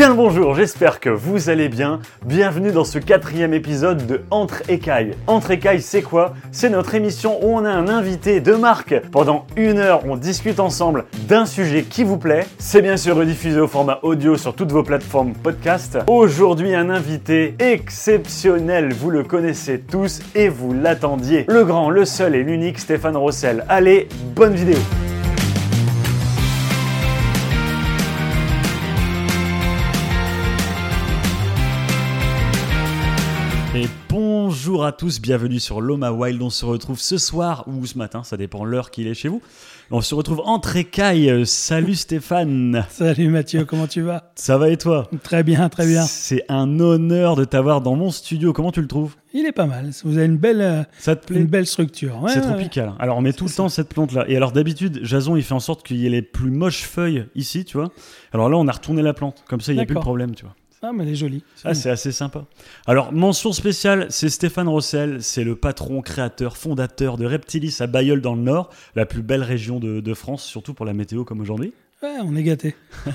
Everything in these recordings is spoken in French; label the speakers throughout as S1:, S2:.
S1: Bien bonjour, j'espère que vous allez bien. Bienvenue dans ce quatrième épisode de Entre Écailles. Entre Écailles, c'est quoi? C'est notre émission où on a un invité de marque. Pendant une heure, on discute ensemble d'un sujet qui vous plaît. C'est bien sûr rediffusé au format audio sur toutes vos plateformes podcast. Aujourd'hui, un invité exceptionnel, vous le connaissez tous et vous l'attendiez. Le grand, le seul et l'unique Stéphane Rossel. Allez, bonne vidéo bonjour à tous, bienvenue sur Loma Wild. On se retrouve ce soir ou ce matin, ça dépend l'heure qu'il est chez vous. On se retrouve entre écailles. Salut Stéphane.
S2: Salut Mathieu, comment tu vas?
S1: Ça va et toi?
S2: Très bien, très bien.
S1: C'est un honneur de t'avoir dans mon studio. Comment tu le trouves?
S2: Il est pas mal. Vous avez une belle, euh,
S1: Ça te plaît?
S2: une belle structure. Ouais,
S1: C'est
S2: ouais,
S1: tropical. Alors on met tout le temps cette plante là. Et alors d'habitude, Jason il fait en sorte qu'il y ait les plus moches feuilles ici, tu vois. Alors là on a retourné la plante. Comme ça il n'y a plus de problème, tu vois.
S2: Ah, mais elle est jolie. C'est
S1: Ah, c'est assez sympa. Alors, mention spéciale, c'est Stéphane Rossel, c'est le patron, créateur, fondateur de Reptilis à Bayeul dans le Nord, la plus belle région de, de France, surtout pour la météo comme aujourd'hui.
S2: Ouais, on est gâtés.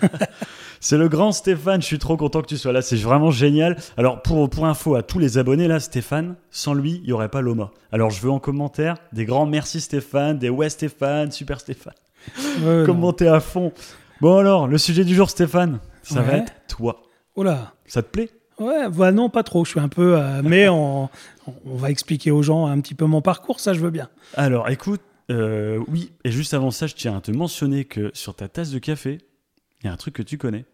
S1: C'est le grand Stéphane, je suis trop content que tu sois là, c'est vraiment génial. Alors, pour, pour info à tous les abonnés là, Stéphane, sans lui, il n'y aurait pas Loma. Alors, je veux en commentaire des grands merci Stéphane, des ouais Stéphane, super Stéphane.
S2: Ouais, non.
S1: Commentez à fond. Bon alors, le sujet du jour Stéphane, ça va être toi.
S2: Oh là.
S1: Ça te plaît?
S2: Ouais, bah non, pas trop. Je suis un peu. euh, mais on, on va expliquer aux gens un petit peu mon parcours, ça je veux bien.
S1: Alors, écoute, euh, oui, et juste avant ça, je tiens à te mentionner que sur ta tasse de café, il y a un truc que tu connais.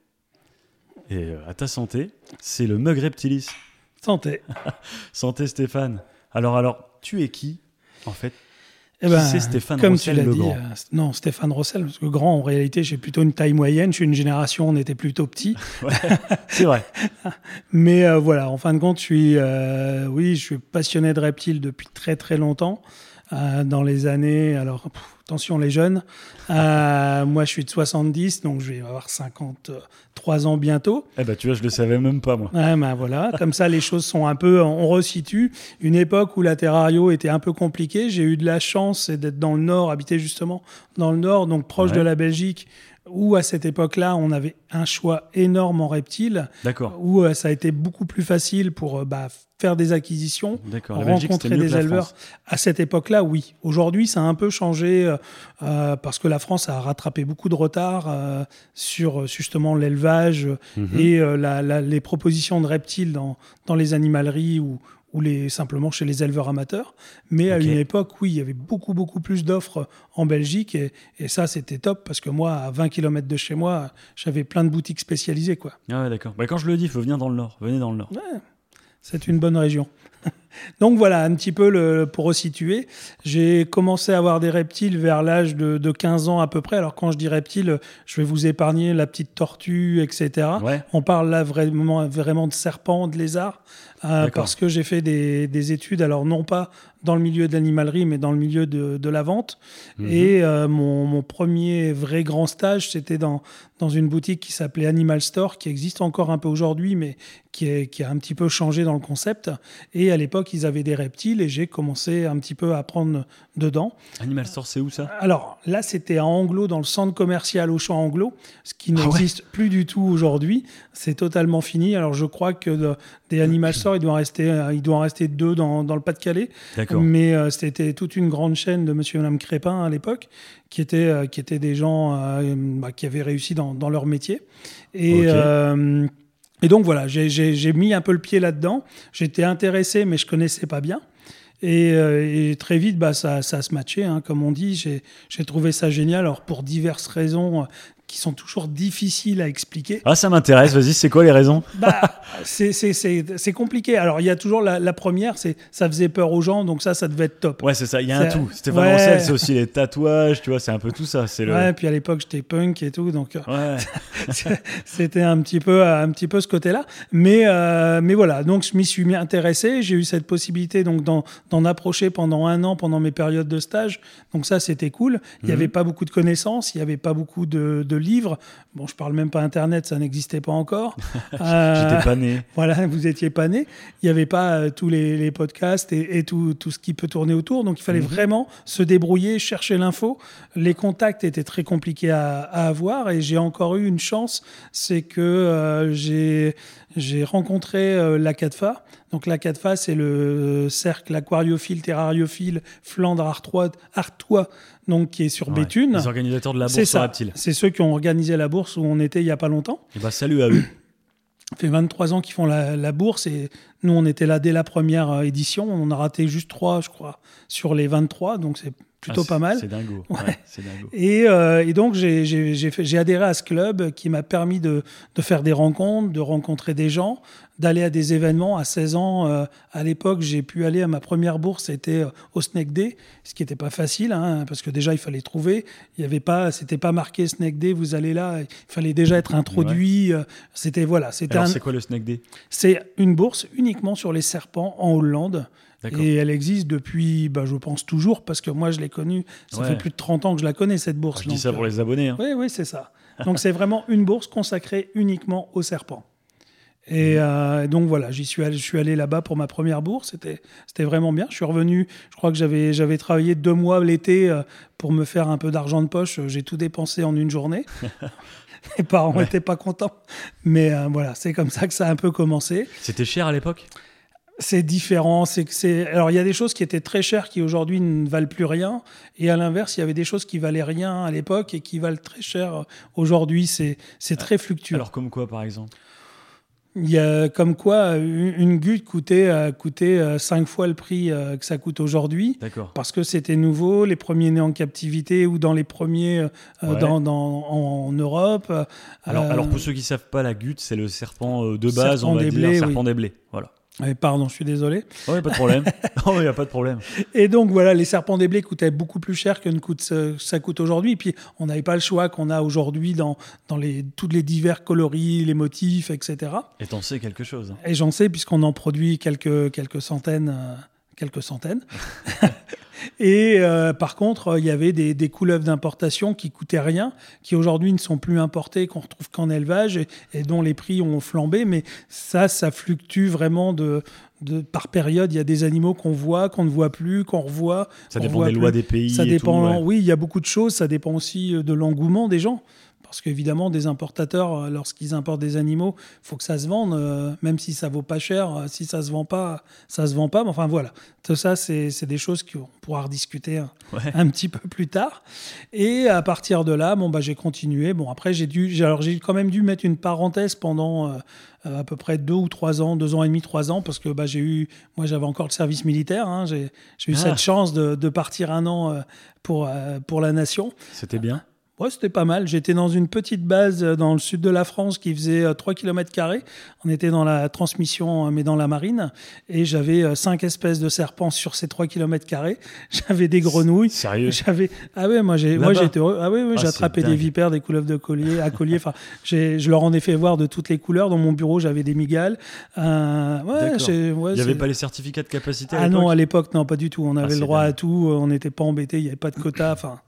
S1: Et euh, à ta santé, c'est le mug Reptilis.
S2: Santé.
S1: Santé Stéphane. Alors, alors, tu es qui, en fait?
S2: Eh
S1: Qui c'est Stéphane
S2: comme
S1: Rossel,
S2: tu l'as dit, euh, non, Stéphane Rossel, parce que grand, en réalité, j'ai plutôt une taille moyenne. Je suis une génération, on était plutôt petit.
S1: C'est vrai.
S2: Mais euh, voilà, en fin de compte, je suis, euh, oui, je suis passionné de reptiles depuis très très longtemps. Euh, dans les années, alors pff, attention les jeunes, euh, moi je suis de 70, donc je vais avoir 53 ans bientôt.
S1: Eh ben, tu vois, je le savais même pas, moi.
S2: Ouais, ben voilà, comme ça les choses sont un peu, on resitue une époque où la terrario était un peu compliquée. J'ai eu de la chance d'être dans le nord, habiter justement dans le nord, donc proche
S1: Ouais.
S2: de la Belgique, où à cette époque-là on avait un choix énorme en reptiles
S1: D'accord.
S2: où euh, ça a été beaucoup plus facile pour euh, bah, faire des acquisitions, rencontrer des éleveurs. À cette époque-là, oui. Aujourd'hui, ça a un peu changé euh, parce que la France a rattrapé beaucoup de retard sur justement l'élevage
S1: Mhm.
S2: et la- la- les propositions de reptiles dans, dans les animaleries ou, ou les, simplement chez les éleveurs amateurs. Mais à une époque, oui, il y avait beaucoup, beaucoup plus d'offres en Belgique et, et ça, c'était top parce que moi, à 20 km de chez moi, j'avais plein de boutiques spécialisées. Quoi.
S1: Ah ouais, d'accord. Bah, quand je le dis, il faut venir dans le Nord. Venez dans le Nord.
S2: Ouais, c'est une bonne région. Donc voilà, un petit peu le, pour resituer. J'ai commencé à avoir des reptiles vers l'âge de, de 15 ans à peu près. Alors quand je dis reptiles, je vais vous épargner la petite tortue, etc.
S1: Ouais.
S2: On parle là vraiment, vraiment de serpents, de lézards, euh, parce que j'ai fait des, des études, alors non pas dans le milieu de l'animalerie, mais dans le milieu de, de la vente.
S1: Mhm.
S2: Et euh, mon, mon premier vrai grand stage, c'était dans, dans une boutique qui s'appelait Animal Store, qui existe encore un peu aujourd'hui, mais qui, est, qui a un petit peu changé dans le concept. Et à l'époque, ils avaient des reptiles et j'ai commencé un petit peu à apprendre dedans.
S1: Animal Store, c'est où ça?
S2: Alors là, c'était à Anglo, dans le centre commercial Auchan Anglo, ce qui
S1: Ah ouais?
S2: n'existe plus du tout aujourd'hui. C'est totalement fini. Alors je crois que de- des Animal Store, il doit en rester, euh, il doit en rester deux dans, dans le Pas-de-Calais.
S1: D'accord.
S2: Mais euh, c'était toute une grande chaîne de Monsieur et Madame Crépin à l'époque, qui étaient, euh, qui étaient des gens bah, qui avaient réussi dans, dans leur métier. Et. Et donc voilà, j'ai- mis un peu le pied là-dedans. J'étais intéressé, mais je connaissais pas bien. Et, euh, très vite, bah, ça, ça se matchait, hein, comme on dit. J'ai trouvé ça génial, alors pour diverses raisons qui sont toujours difficiles à expliquer.
S1: Ah, ça m'intéresse. Vas-y, c'est quoi les raisons?
S2: Bah, c'est- compliqué. Alors, il y a toujours la, la première, c'est ça faisait peur aux gens, donc ça, ça devait être top.
S1: Ouais, c'est ça. Il y a un tout. Stéphane
S2: Ouais.
S1: Rossel, c'est aussi les tatouages, tu vois, c'est un peu tout ça. Le.
S2: Ouais, puis à l'époque, j'étais punk et tout, donc euh,
S1: Ouais.
S2: c'était un petit peu, un petit peu ce côté-là. Mais, euh, mais voilà, donc je m'y suis mis intéressé. J'ai eu cette possibilité donc d'en approcher pendant un an, pendant mes périodes de stage. Donc ça, c'était cool. Il n'y avait pas beaucoup de connaissances, il n'y avait pas beaucoup de, de livres. Bon, je parle même pas Internet, ça n'existait pas encore. Euh,
S1: J'étais pas né.
S2: voilà, vous étiez pas né. Il n'y avait pas euh, tous les, les podcasts et, et tout, tout, ce qui peut tourner autour. Donc il fallait
S1: Mhm.
S2: vraiment se débrouiller, chercher l'info. Les contacts étaient très compliqués à, à avoir et j'ai encore eu une chance, c'est que euh, j'ai j'ai rencontré euh, la CADFA. Donc la CADFA, c'est le euh, cercle aquariophile, terrariophile, Flandre Artois, Artois donc qui est sur
S1: Ouais,
S2: Béthune.
S1: Les organisateurs de la
S2: C'est
S1: bourse
S2: ça. C'est ceux qui ont organisé la bourse où on était il y a pas longtemps.
S1: Et bah, salut à eux.
S2: Ça fait 23 ans qu'ils font la, la bourse et nous, on était là dès la première euh, édition. On a raté juste 3, je crois, sur les 23, donc c'est plutôt
S1: Ah,
S2: pas mal.
S1: C'est dingo.
S2: Ouais.
S1: Ouais, c'est dingo.
S2: Et, euh, et donc, j'ai- adhéré à ce club qui m'a permis de, de faire des rencontres, de rencontrer des gens, d'aller à des événements. À 16 ans, euh, à l'époque, j'ai pu aller à ma première bourse, c'était euh, au Snake Day, ce qui n'était pas facile, hein, parce que déjà, il fallait trouver. Il y avait pas, c'était pas marqué Snake Day, vous allez là. Il fallait déjà être introduit. C'était voilà, c'était
S1: c'est quoi le Snack Day?
S2: C'est une bourse uniquement sur les serpents en Hollande. Et elle existe depuis, bah, je pense toujours, parce que moi je l'ai connue, ça
S1: Ouais.
S2: fait plus de 30 ans que je la connais cette bourse.
S1: Je dis
S2: donc,
S1: ça pour
S2: euh,
S1: les abonnés. hein.
S2: Oui, oui, c'est ça. Donc c'est vraiment une bourse consacrée uniquement aux serpents. Et euh, donc voilà, j'y suis allé, je suis allé là-bas pour ma première bourse. C'était, c'était vraiment bien. Je suis revenu. Je crois que j'avais, j'avais travaillé deux mois l'été euh, pour me faire un peu d'argent de poche. J'ai tout dépensé en une journée. Mes parents
S1: Ouais.
S2: n'étaient pas contents, mais euh, voilà, c'est comme ça que ça a un peu commencé.
S1: C'était cher à l'époque?
S2: C'est différent. C'est. Alors, il y a des choses qui étaient très chères qui aujourd'hui ne valent plus rien. Et à l'inverse, il y avait des choses qui valaient rien à l'époque et qui valent très cher aujourd'hui. C'est, c'est très fluctuant.
S1: Alors, comme quoi, par exemple?
S2: Il y a comme quoi une, goutte coûtait, euh, coûtait euh, cinq fois le prix euh, que ça coûte aujourd'hui.
S1: D'accord.
S2: Parce que c'était nouveau, les premiers nés en captivité ou dans les premiers
S1: Ouais.
S2: dans, dans- en, Europe. Euh,
S1: Alors, pour ceux qui savent pas, la goutte, c'est le serpent de base,
S2: Serpent
S1: on va
S2: des
S1: dire,
S2: blés,
S1: serpent des blés. Voilà.
S2: Ouais, pardon, je suis désolé.
S1: Oh, pas de problème. oh, y a pas de problème.
S2: Et donc voilà, les serpents des blés coûtaient beaucoup plus cher que ne coûte, ce- ça coûte aujourd'hui. Et puis on n'avait pas le choix qu'on a aujourd'hui dans, dans les, tous les divers coloris, les motifs, etc.
S1: Et t'en sais quelque chose.
S2: Et j'en sais puisqu'on en produit quelques, quelques centaines. euh, quelques centaines. Et euh, par contre, il y avait des, des couleuvres d'importation qui coûtaient rien, qui aujourd'hui ne sont plus importées, qu'on retrouve qu'en élevage et, et dont les prix ont flambé. Mais ça, ça fluctue vraiment de, de par période. Il y a des animaux qu'on voit, qu'on ne voit plus, qu'on revoit.
S1: Ça dépend
S2: voit
S1: des
S2: plus.
S1: lois des pays.
S2: Ça
S1: et
S2: dépend.
S1: tout, ouais.
S2: Oui, il y a beaucoup de choses. Ça dépend aussi euh, de l'engouement des gens. Parce qu'évidemment, des importateurs, euh, lorsqu'ils importent des animaux, il faut que ça se vende, euh, même si ça vaut pas cher. euh, Si ça se vend pas, ça se vend pas. Mais enfin voilà, tout ça, c'est des choses qu'on pourra rediscuter un,
S1: Ouais.
S2: un petit peu plus tard. Et à partir de là, bon bah j'ai continué. Bon après j'ai dû, j'ai- alors j'ai quand même dû mettre une parenthèse pendant euh, à peu près deux ou trois ans, deux ans et demi, trois ans, parce que bah j'ai eu, moi j'avais encore le service militaire. hein, j'ai eu
S1: Ah.
S2: cette chance de, de partir un an euh, pour pour la nation.
S1: C'était bien.
S2: Ouais, c'était pas mal. J'étais dans une petite base euh, dans le sud de la France qui faisait euh, 3 km. On était dans la transmission, euh, mais dans la marine. Et j'avais euh, cinq espèces de serpents sur ces 3 km. J'avais des grenouilles.
S1: Sérieux?
S2: J'avais ah ouais moi j'ai moi
S1: Là-bas?
S2: j'étais heureux ah
S1: Ah,
S2: attrapé des vipères des couleuvres de collier à collier enfin j'ai je leur en ai fait voir de toutes les couleurs dans mon bureau j'avais des migales Euh, ouais,
S1: D'accord.
S2: j'ai- ouais,
S1: Il n'y avait pas les certificats de capacité à
S2: ah non, à l'époque, non, pas du tout. On avait
S1: c'est
S2: le droit à tout, euh, on n'était pas embêté, il n'y avait pas de quota, enfin,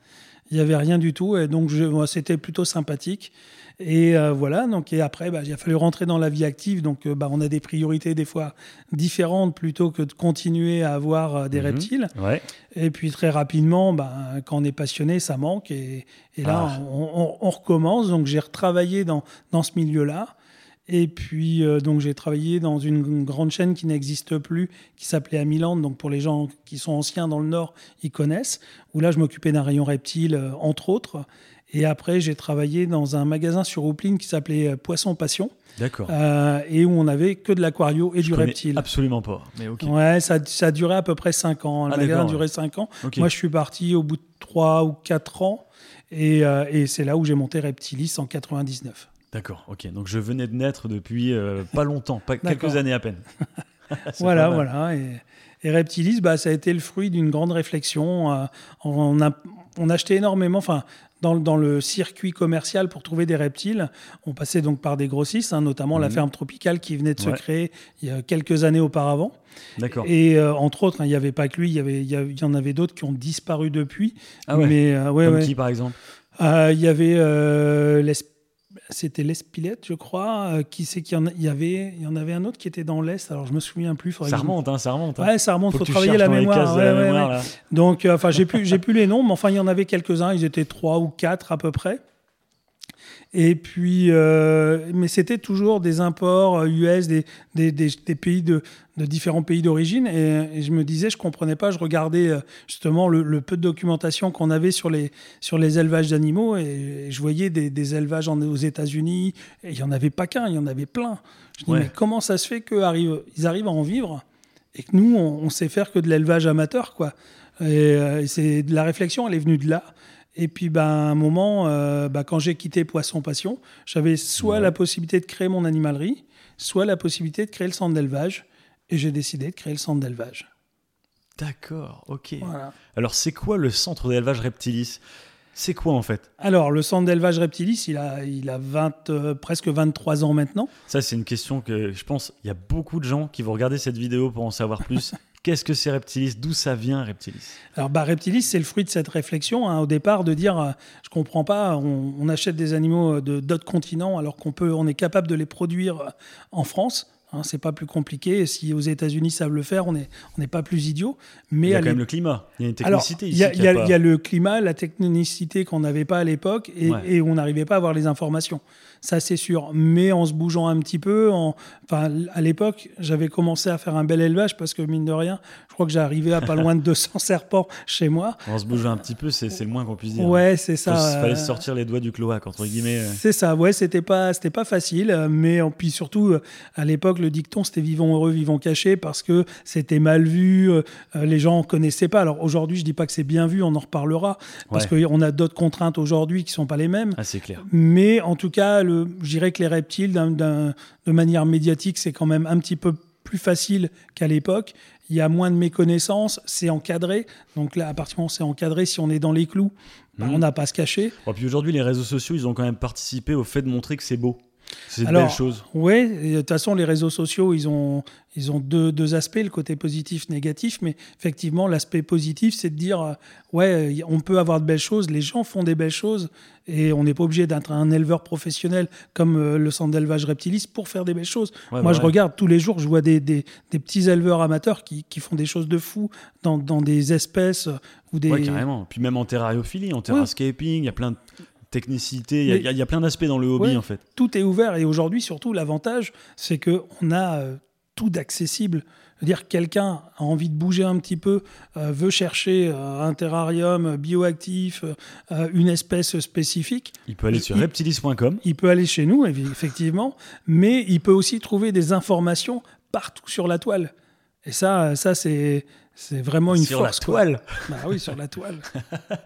S2: il n'y avait rien du tout. Et donc, c'était plutôt sympathique. Et euh, voilà, donc, et après, bah, il a fallu rentrer dans la vie active. Donc, euh, bah, on a des priorités des fois différentes plutôt que de continuer à avoir euh, des
S1: Mhm.
S2: reptiles.
S1: Ouais.
S2: Et puis, très rapidement, bah, quand on est passionné, ça manque. Et, et là,
S1: Ah.
S2: on, on- on recommence. Donc, j'ai retravaillé dans, dans ce milieu-là. Et puis, euh, donc, j'ai travaillé dans une grande chaîne qui n'existe plus, qui s'appelait Amiland. Donc, pour les gens qui sont anciens dans le Nord, ils connaissent. Où là, je m'occupais d'un rayon reptile, euh, entre autres. Et après, j'ai travaillé dans un magasin sur Oupline qui s'appelait euh, Poisson Passion,
S1: D'accord.
S2: euh, et où on avait que de l'aquario et
S1: Je
S2: du reptile.
S1: Absolument pas. Mais ok.
S2: Ouais, ça, ça a duré à peu près 5 ans. Le
S1: Ah,
S2: magasin a
S1: d'accord,
S2: duré
S1: ouais.
S2: 5 ans. Moi, je suis parti au bout de 3 ou 4 ans. Et, et c'est là où j'ai monté Reptilis en 99.
S1: D'accord. Ok. Donc je venais de naître depuis euh, pas longtemps, pas quelques années à peine.
S2: Voilà, voilà. Et, et Reptilis, bah, ça a été le fruit d'une grande réflexion. Euh, on, a, on achetait énormément, enfin, dans, le- dans le circuit commercial pour trouver des reptiles, on passait donc par des grossistes, hein, notamment la
S1: Mhm.
S2: ferme tropicale qui venait de se créer il y a quelques années auparavant.
S1: D'accord.
S2: Et euh, entre autres, hein, il n'y avait pas que lui, il y, avait, y, a- il y en avait d'autres qui ont disparu depuis.
S1: Ah ouais.
S2: Mais ouais,
S1: Comme qui par exemple?
S2: Euh, Il y avait euh, l'es- c'était l'Espilette, je crois. Euh, qui c'est qu'il y y avait, il y en avait un autre qui était dans l'est. Alors je me souviens plus.
S1: Ça remonte, hein, ça remonte. hein.
S2: Ouais, ça remonte.
S1: Faut
S2: Faut, travailler la mémoire. ouais,
S1: la mémoire,
S2: ouais. Donc, euh, enfin, j'ai plus, j'ai plus les noms, mais enfin, il y en avait quelques-uns. Ils étaient trois ou quatre à peu près. Et puis, euh, mais c'était toujours des imports euh, US, des, des, des, des pays de, de différents pays d'origine. Et, et je me disais, je comprenais pas. Je regardais euh, justement le, le peu de documentation qu'on avait sur les, sur les élevages d'animaux et, je voyais des, élevages en- aux États-Unis. Et il y en avait pas qu'un, il y en avait plein. Je dis,
S1: Ouais.
S2: mais comment ça se fait qu'ils arrivent, ils arrivent à en vivre et que nous, on, on sait faire que de l'élevage amateur, quoi. Et, euh, c'est de la réflexion, elle est venue de là. Et puis, ben, à un moment, euh, ben, quand j'ai quitté Poisson Passion, j'avais soit
S1: Ouais.
S2: la possibilité de créer mon animalerie, soit la possibilité de créer le centre d'élevage. Et j'ai décidé de créer le centre d'élevage.
S1: D'accord, ok.
S2: Voilà.
S1: Alors, c'est quoi le centre d'élevage Reptilis? C'est quoi en fait?
S2: Alors, le centre d'élevage Reptilis, il a, il a 20, euh, presque 23 ans maintenant.
S1: Ça, c'est une question que je pense il y a beaucoup de gens qui vont regarder cette vidéo pour en savoir plus. Qu'est-ce que c'est Reptilis? D'où ça vient Reptilis?
S2: Alors, bah, Reptilis, c'est le fruit de cette réflexion hein, au départ de dire, euh, je comprends pas, on, achète des animaux de d'autres continents alors qu'on peut, on est capable de les produire euh, en France. Hein, c'est pas plus compliqué. Et Si aux États-Unis savent le faire, on n'est on n'est pas plus idiot. Mais
S1: Il y a quand même le climat. Il y a une technicité
S2: il
S1: ici.
S2: y, il y a-
S1: pas.
S2: il y a le climat, la technicité qu'on n'avait pas à l'époque et,
S1: Ouais.
S2: et on n'arrivait pas à avoir les informations. Ça, c'est sûr. Mais en se bougeant un petit peu, en, enfin, à l'époque, j'avais commencé à faire un bel élevage parce que, mine de rien, je crois que j'arrivais à pas loin de 200 serpents chez moi.
S1: On se bouge un petit peu, c'est c'est le moins qu'on puisse dire.
S2: Ouais, c'est ça.
S1: fallait
S2: euh,
S1: se sortir les doigts du cloaque, entre guillemets.
S2: C'est ça, ouais, c'était pas, c'était pas facile, mais en- puis surtout euh, à l'époque le dicton c'était vivons heureux, vivons cachés parce que c'était mal vu, euh, euh, les gens connaissaient pas. Alors aujourd'hui, je dis pas que c'est bien vu, on en reparlera parce
S1: Ouais.
S2: qu'on a d'autres contraintes aujourd'hui qui sont pas les mêmes.
S1: Ah, c'est clair.
S2: Mais en tout cas, le, je dirais que les reptiles, de manière médiatique, c'est quand même un petit peu plus facile qu'à l'époque. Il y a moins de méconnaissance, c'est encadré. Donc là, à partir du moment où c'est encadré, si on est dans les clous, bah,
S1: Mhm.
S2: on n'a pas à se cacher.
S1: Bon, puis aujourd'hui, les réseaux sociaux, ils ont quand même participé au fait de montrer que c'est beau. C'est de
S2: Alors,
S1: belles choses.
S2: Oui, de toute façon, les réseaux sociaux, ils ont, ils ont deux, deux aspects, le côté positif, négatif. Mais effectivement, l'aspect positif, c'est de dire, euh, ouais, on peut avoir de belles choses, les gens font des belles choses, et on n'est pas obligé d'être un éleveur professionnel comme euh, le centre d'élevage reptilis pour faire des belles choses.
S1: Ouais,
S2: Moi,
S1: bah
S2: je
S1: ouais.
S2: regarde tous les jours, je vois des, des, des petits éleveurs amateurs qui, qui font des choses de fou dans, dans des espèces euh, ou des.
S1: Ouais, carrément. Puis même en terrariophilie, en terrascaping, il y a plein de technicité, il y a- y, y plein d'aspects dans le hobby
S2: Ouais.
S1: en fait.
S2: tout est ouvert et aujourd'hui surtout l'avantage c'est que on a euh, tout d'accessible que quelqu'un a envie de bouger un petit peu euh, veut chercher euh, un terrarium bioactif une espèce spécifique
S1: Il peut aller sur
S2: il-
S1: reptilis.com.
S2: il peut aller chez nous effectivement mais il peut aussi trouver des informations partout sur la toile et ça ça c'est c'est vraiment une
S1: sur
S2: force
S1: la
S2: quoi.
S1: toile.
S2: bah oui sur la toile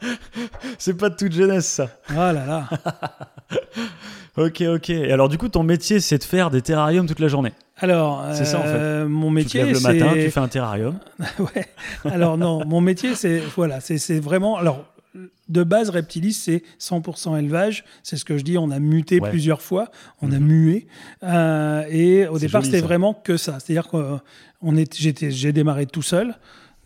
S1: C'est pas de toute jeunesse ça.
S2: oh là là
S1: Ok, ok. Et alors du coup, ton métier, c'est de faire des terrariums toute la journée.
S2: alors
S1: C'est ça, en fait.
S2: euh, mon
S1: tu te
S2: métier
S1: lèves le matin, tu fais un terrarium.
S2: ouais. Alors non, mon métier, c'est voilà, c'est c'est vraiment. Alors de base, Reptilis, c'est 100% élevage. C'est ce que je dis. On a muté
S1: Ouais.
S2: plusieurs fois. On a
S1: Mhm.
S2: mué. Euh, et au départ, c'était vraiment que ça. C'est-à-dire que j'étais, j'ai démarré tout seul.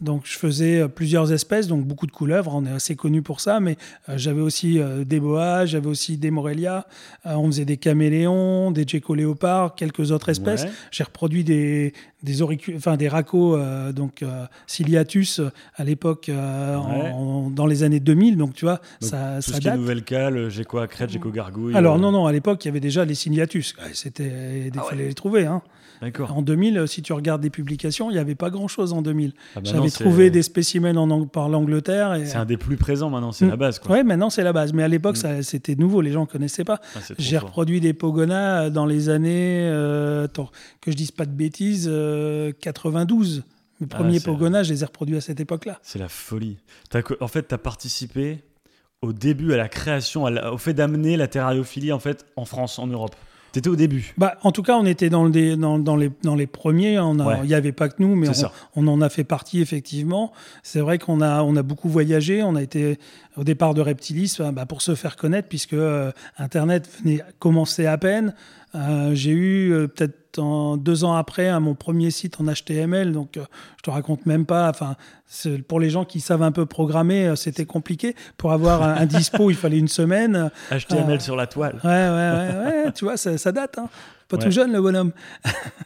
S2: Donc je faisais euh, plusieurs espèces, donc beaucoup de couleuvres, on est assez connu pour ça, mais euh, j'avais aussi euh, des boas, j'avais aussi des morélias, euh, on faisait des caméléons, des léopards, quelques autres espèces.
S1: Ouais.
S2: J'ai reproduit des, des, enfin, des racos, euh, donc euh, ciliatus, à l'époque, euh,
S1: Ouais.
S2: dans les années 2000. Donc, tu vois,
S1: Donc,
S2: ça,
S1: Tout
S2: ça
S1: ce qui est
S2: date.
S1: nouvelle cale, j'ai quoi crête, j'ai quoi gargouille.
S2: Alors,
S1: euh,
S2: non, non, à l'époque, il y avait déjà les ciliatus. Ouais, C'était, il
S1: Ah
S2: fallait
S1: ouais.
S2: les trouver. Hein.
S1: D'accord.
S2: En 2000, euh, si tu regardes des publications, il n'y avait pas grand-chose en 2000.
S1: Ah bah
S2: J'avais trouvé des spécimens en, Ang- par l'Angleterre. Et,
S1: C'est un des plus présents maintenant, c'est
S2: Mm.
S1: la base.
S2: Ouais, maintenant c'est la base. Mais à l'époque,
S1: Mm.
S2: c'était nouveau, les gens ne connaissaient pas.
S1: Ah,
S2: J'ai reproduit des pogonas dans les années, euh, attends, que je dise pas de bêtises, euh, 92. Mes
S1: Ah,
S2: premiers pogonas, je les ai reproduits à cette époque-là.
S1: C'est la folie. En fait, tu as participé au début à la création, au fait d'amener la terrariophilie en fait en France, en Europe. T'étais au début.
S2: Bah, en tout cas, on était dans, le dans, dans les, dans les premiers. A-
S1: Ouais.
S2: Il n'y avait pas que nous, mais on, en a fait partie, effectivement. C'est vrai qu'on a, on a beaucoup voyagé. On a été au départ de Reptilis euh, bah, pour se faire connaître, puisque euh, Internet venait commencer à peine. Euh, J'ai eu euh, peut-être en- deux ans après à mon premier site en HTML. Donc, euh, je te raconte même pas. Enfin, pour les gens qui savent un peu programmer, euh, c'était compliqué. Pour avoir un, un dispo, il fallait une semaine.
S1: HTML
S2: Ah.
S1: sur la toile.
S2: Ouais, ouais, ouais, ouais, tu vois, ça, ça date. Hein. Pas
S1: Ouais.
S2: tout jeune, le bonhomme.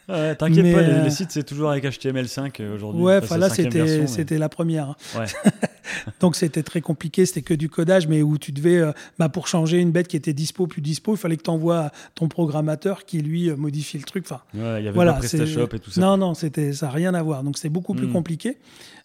S1: Ouais, T'inquiète pas, les,
S2: euh,
S1: les sites c'est toujours avec HTML5 euh, aujourd'hui.
S2: Ouais,
S1: Enfin,
S2: là, c'était
S1: mais-
S2: la première.
S1: Ouais.
S2: Donc c'était très compliqué, c'était que du codage, mais où tu devais, euh, bah, pour changer une bête qui était dispo, plus dispo, il fallait que tu envoies ton programmateur qui lui modifie le truc. Enfin,
S1: Ouais, il y avait
S2: voilà,
S1: pas PrestaShop et tout ça.
S2: Non, non, ça n'a rien à voir. Donc c'est beaucoup plus
S1: Hmm.
S2: compliqué.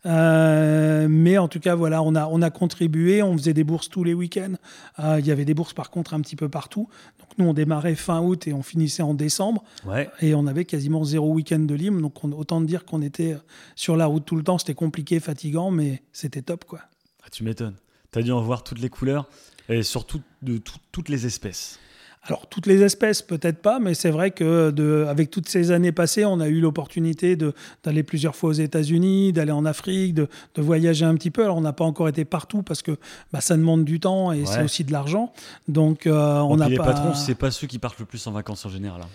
S2: Euh, mais en tout cas, voilà, on a, on a contribué, on faisait des bourses tous les week-ends. Euh, Il y avait des bourses par contre un petit peu partout. Donc nous, on démarrait fin août et on finissait en décembre.
S1: Ouais.
S2: Et on avait quasiment zéro week-end de libre. Donc on- autant dire qu'on était sur la route tout le temps. C'était compliqué, fatigant, mais c'était top, quoi.
S1: Ah, tu m'étonnes. T'as dû en voir toutes les couleurs et surtout de tout- toutes les espèces.
S2: Alors, toutes les espèces, peut-être pas, mais c'est vrai que de, avec toutes ces années passées, on a eu l'opportunité d'aller plusieurs fois aux États-Unis, d'aller en Afrique, de, de voyager un petit peu. Alors, on n'a pas encore été partout parce que bah, ça demande du temps et
S1: Ouais.
S2: c'est aussi de l'argent. Donc, euh, on n'a
S1: puis les
S2: pas.
S1: patrons, c'est pas ceux qui partent le plus en vacances en général. hein.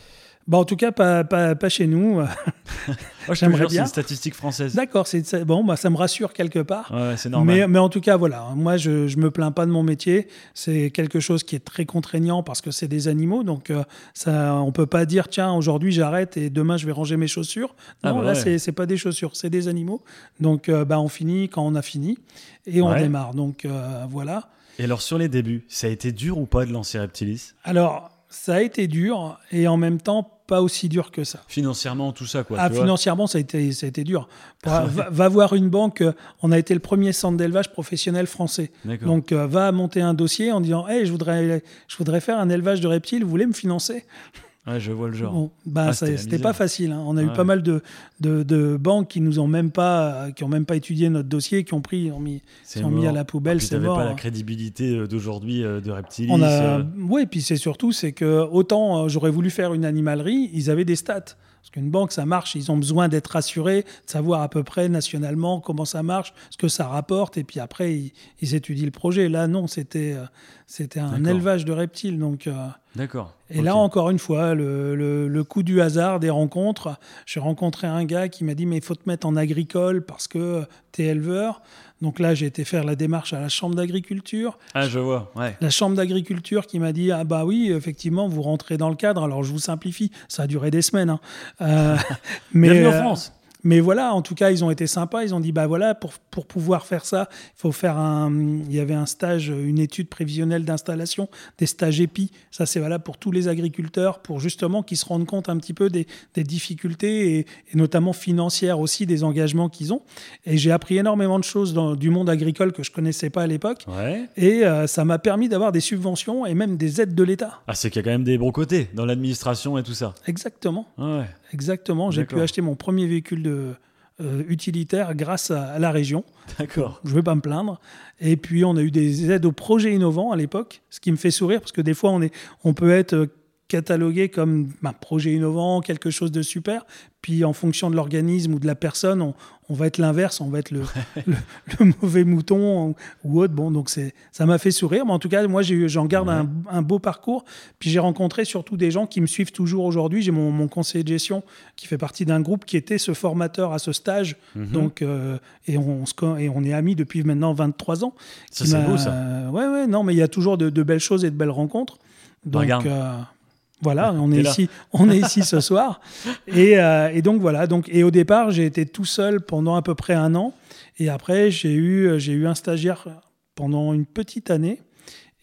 S2: Bah, en tout cas, pas, pas, pas chez nous.
S1: Oh, je jure, c'est une statistique française.
S2: D'accord, c'est bon, bah, ça me rassure quelque part.
S1: Ouais, c'est normal.
S2: Mais, mais en tout cas, voilà, moi, je, je me plains pas de mon métier. C'est quelque chose qui est très contraignant parce que c'est des animaux. Donc, euh, ça, on peut pas dire, tiens, aujourd'hui, j'arrête et demain, je vais ranger mes chaussures.
S1: Ah
S2: Non,
S1: bah
S2: là,
S1: ouais.
S2: c'est c'est pas des chaussures, c'est des animaux. Donc, euh, bah, on finit quand on a fini et on
S1: Ouais.
S2: démarre. Donc, euh, voilà.
S1: Et alors, sur les débuts, ça a été dur ou pas de lancer Reptilis?
S2: Alors, ça a été dur et en même temps, pas aussi dur que ça.
S1: Financièrement, tout ça, quoi.
S2: Ah,
S1: tu vois
S2: financièrement, ça a été, ça a été dur. Va, va voir une banque. euh, On a été le premier centre d'élevage professionnel français. Donc, euh, va monter un dossier en disant Hey, je voudrais, je voudrais faire un élevage de reptiles, vous voulez me financer?
S1: Ouais, je vois le genre.
S2: Bon, bah,
S1: Ah, c'était
S2: pas facile. hein. On a eu
S1: Ouais.
S2: pas mal de, de, de banques qui nous ont même pas, qui ont même pas étudié notre dossier, qui ont pris, ont mis, qui ont mis à la poubelle.
S1: Puis
S2: C'est mort.
S1: pas la
S2: hein.
S1: crédibilité euh, d'aujourd'hui euh, de Reptilis.
S2: On a,
S1: euh,
S2: ouais, puis c'est surtout, c'est que autant j'aurais voulu faire une animalerie, ils avaient des stats. Parce qu'une banque, ça marche, ils ont besoin d'être rassurés, de savoir à peu près nationalement comment ça marche, ce que ça rapporte, et puis après, ils, ils étudient le projet. Là, non, c'était euh, c'était un élevage de reptiles. Donc, euh,
S1: D'accord.
S2: et là, encore une fois, le, le- le coup du hasard, des rencontres. J'ai rencontré un gars qui m'a dit Mais il faut te mettre en agricole parce que tu es éleveur. Donc là, j'ai été faire la démarche à la chambre d'agriculture.
S1: Ah, je vois. Ouais.
S2: La chambre d'agriculture qui m'a dit Ah, bah oui, effectivement, vous rentrez dans le cadre. Alors, je vous simplifie, ça a duré des semaines. hein. Euh, mais,
S1: Bienvenue en
S2: euh,
S1: France.
S2: Mais voilà, en tout cas, ils ont été sympas. Ils ont dit, bah voilà, pour, pour pouvoir faire ça, il faut faire un. Il y avait un stage, une étude prévisionnelle d'installation, des stages EPI. Ça, c'est valable pour tous les agriculteurs, pour justement qu'ils se rendent compte un petit peu des, des difficultés et, et notamment financières aussi des engagements qu'ils ont. Et j'ai appris énormément de choses dans, du monde agricole que je connaissais pas à l'époque.
S1: Ouais.
S2: Et euh, ça m'a permis d'avoir des subventions et même des aides de l'État.
S1: Ah, c'est qu'il y a quand même des bons côtés dans l'administration et tout ça.
S2: Exactement.
S1: Ouais.
S2: Exactement. J'ai pu acheter mon premier véhicule de, euh, utilitaire grâce à- à la région.
S1: D'accord.
S2: Je ne vais pas me plaindre. Et puis, on a eu des aides aux projets innovants à l'époque, ce qui me fait sourire parce que des fois, on, est, on peut être euh, catalogué comme un projet innovant, quelque chose de super. Puis, en fonction de l'organisme ou de la personne, on, on va être l'inverse, on va être le, le, le mauvais mouton ou, ou autre. Bon, donc c'est, ça m'a fait sourire. Mais en tout cas, moi, j'en garde un, un beau parcours. Puis, j'ai rencontré surtout des gens qui me suivent toujours aujourd'hui. J'ai mon, mon conseiller de gestion qui fait partie d'un groupe qui était ce formateur à ce stage.
S1: Mhm.
S2: Donc, euh, et, on, se co- et on est amis depuis maintenant 23 ans.
S1: Ça, c'est beau, ça.
S2: euh, ouais, ouais, non, mais il y a toujours de, de belles choses et de belles rencontres. Donc,
S1: Regarde.
S2: euh, voilà, on
S1: T'es
S2: est, ici, on est ici ce soir. Et, euh, et donc, voilà. Donc, et au départ, j'ai été tout seul pendant à peu près un an. Et après, j'ai eu, j'ai eu un stagiaire pendant une petite année.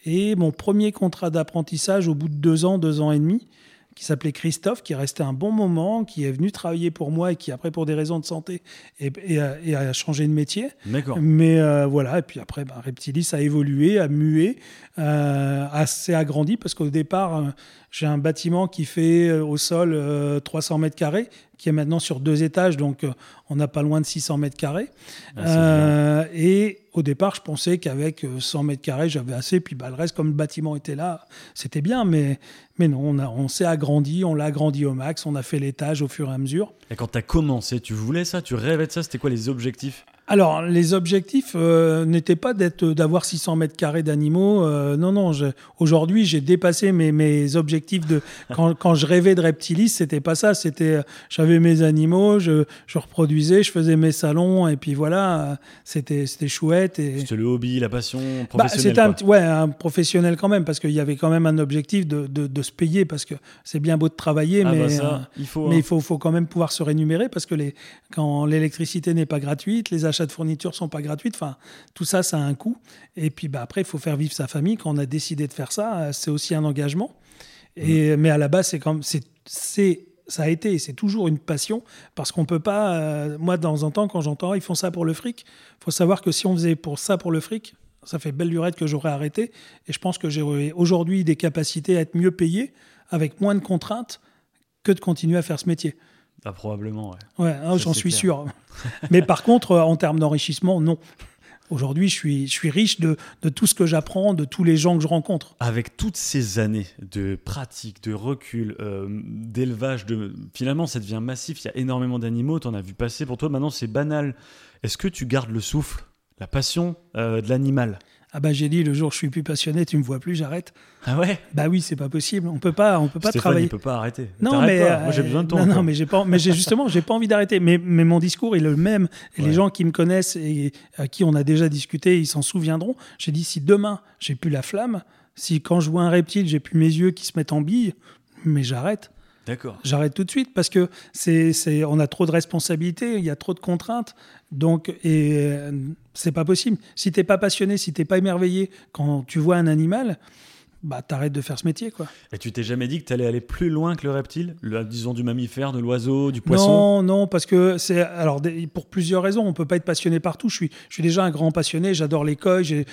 S2: Et mon premier contrat d'apprentissage au bout de deux ans, deux ans et demi, qui s'appelait Christophe, qui est resté un bon moment, qui est venu travailler pour moi et qui, après, pour des raisons de santé, et, et a, et a changé de métier.
S1: D'accord.
S2: Mais euh, voilà, et puis après, bah, Reptilis a évolué, a mué, euh, assez agrandi, parce qu'au départ, euh, j'ai un bâtiment qui fait au sol euh, 300 mètres carrés, qui est maintenant sur deux étages, donc euh, on n'a pas loin de 600 mètres carrés.
S1: Ah,
S2: Euh, et au départ, je pensais qu'avec euh, 100 mètres carrés, j'avais assez, puis bah, le reste, comme le bâtiment était là, c'était bien, mais, mais non, on, a- on s'est agrandi, on l'a agrandi au max, on a fait l'étage au fur et à mesure.
S1: Et quand t'as commencé, tu voulais ça Tu rêvais de ça C'était quoi les objectifs?
S2: Alors, les objectifs euh, n'étaient pas d'être, d'avoir 600 mètres carrés d'animaux. euh, non, non. je- aujourd'hui, j'ai dépassé mes, mes objectifs de quand, quand je rêvais de reptilis. C'était pas ça. C'était, euh, j'avais mes animaux, je, je reproduisais, je faisais mes salons, et puis voilà, c'était, c'était chouette. Et...
S1: C'était le hobby, la passion
S2: Bah,
S1: professionnelle.
S2: c'était un,
S1: quoi.
S2: ouais, un professionnel quand même, parce qu'il y avait quand même un objectif de, de, de se payer, parce que c'est bien beau de travailler,
S1: Ah
S2: mais,
S1: bah ça,
S2: euh,
S1: il faut.
S2: mais
S1: hein.
S2: il faut, faut quand même pouvoir se rémunérer, parce que les, quand l'électricité n'est pas gratuite, les achats de fournitures sont pas gratuits, enfin, tout ça, ça a un coût. Et puis bah, après, il faut faire vivre sa famille. Quand on a décidé de faire ça, euh, c'est aussi un engagement. Et, Mais à la base, c'est comme c'est, c'est, ça a été et c'est toujours une passion parce qu'on peut pas. euh, moi, de temps en temps, quand j'entends ils font ça pour le fric, faut savoir que si on faisait pour ça pour le fric, ça fait belle lurette que j'aurais arrêté. Et je pense que j'ai aujourd'hui des capacités à être mieux payé avec moins de contraintes que de continuer à faire ce métier.
S1: Ah, probablement, ouais.
S2: Ouais, hein,
S1: Ça,
S2: j'en suis
S1: clair.
S2: sûr. Mais par contre, euh, en termes d'enrichissement, non. Aujourd'hui, je suis, je suis riche de, de tout ce que j'apprends, de tous les gens que je rencontre.
S1: Avec toutes ces années de pratique, de recul, euh, d'élevage, de finalement ça devient massif. Il y a énormément d'animaux. Tu en as vu passer. Pour toi, maintenant c'est banal. Est-ce que tu gardes le souffle, la passion euh, de l'animal?
S2: Ah bah j'ai dit le jour où je suis plus passionné, tu me vois plus, j'arrête.
S1: Ah ouais?
S2: Bah oui, c'est pas possible. On peut pas, on peut pas
S1: Stéphane,
S2: travailler.
S1: il peut pas arrêter.
S2: Non, mais
S1: pas. moi
S2: euh,
S1: j'ai besoin de toi.
S2: Non, mais j'ai pas, mais j'ai justement, j'ai pas envie d'arrêter. Mais, mais mon discours est le même. Et
S1: Ouais.
S2: les gens qui me connaissent et à qui on a déjà discuté, ils s'en souviendront. J'ai dit si demain j'ai plus la flamme, si quand je vois un reptile, j'ai plus mes yeux qui se mettent en bille, mais j'arrête. J'arrête tout de suite parce que c'est, c'est, on a trop de responsabilités, il y a trop de contraintes. Donc, et euh, c'est pas possible. Si t'es pas passionné, si t'es pas émerveillé quand tu vois un animal, bah t'arrêtes de faire ce métier, quoi.
S1: Et tu t'es jamais dit que tu allais aller plus loin que le reptile, le, disons du mammifère, de l'oiseau, du poisson?
S2: Non, non, parce que c'est alors pour plusieurs raisons. On peut pas être passionné partout. Je suis, je suis déjà un grand passionné. J'adore l'écueil. J'ai,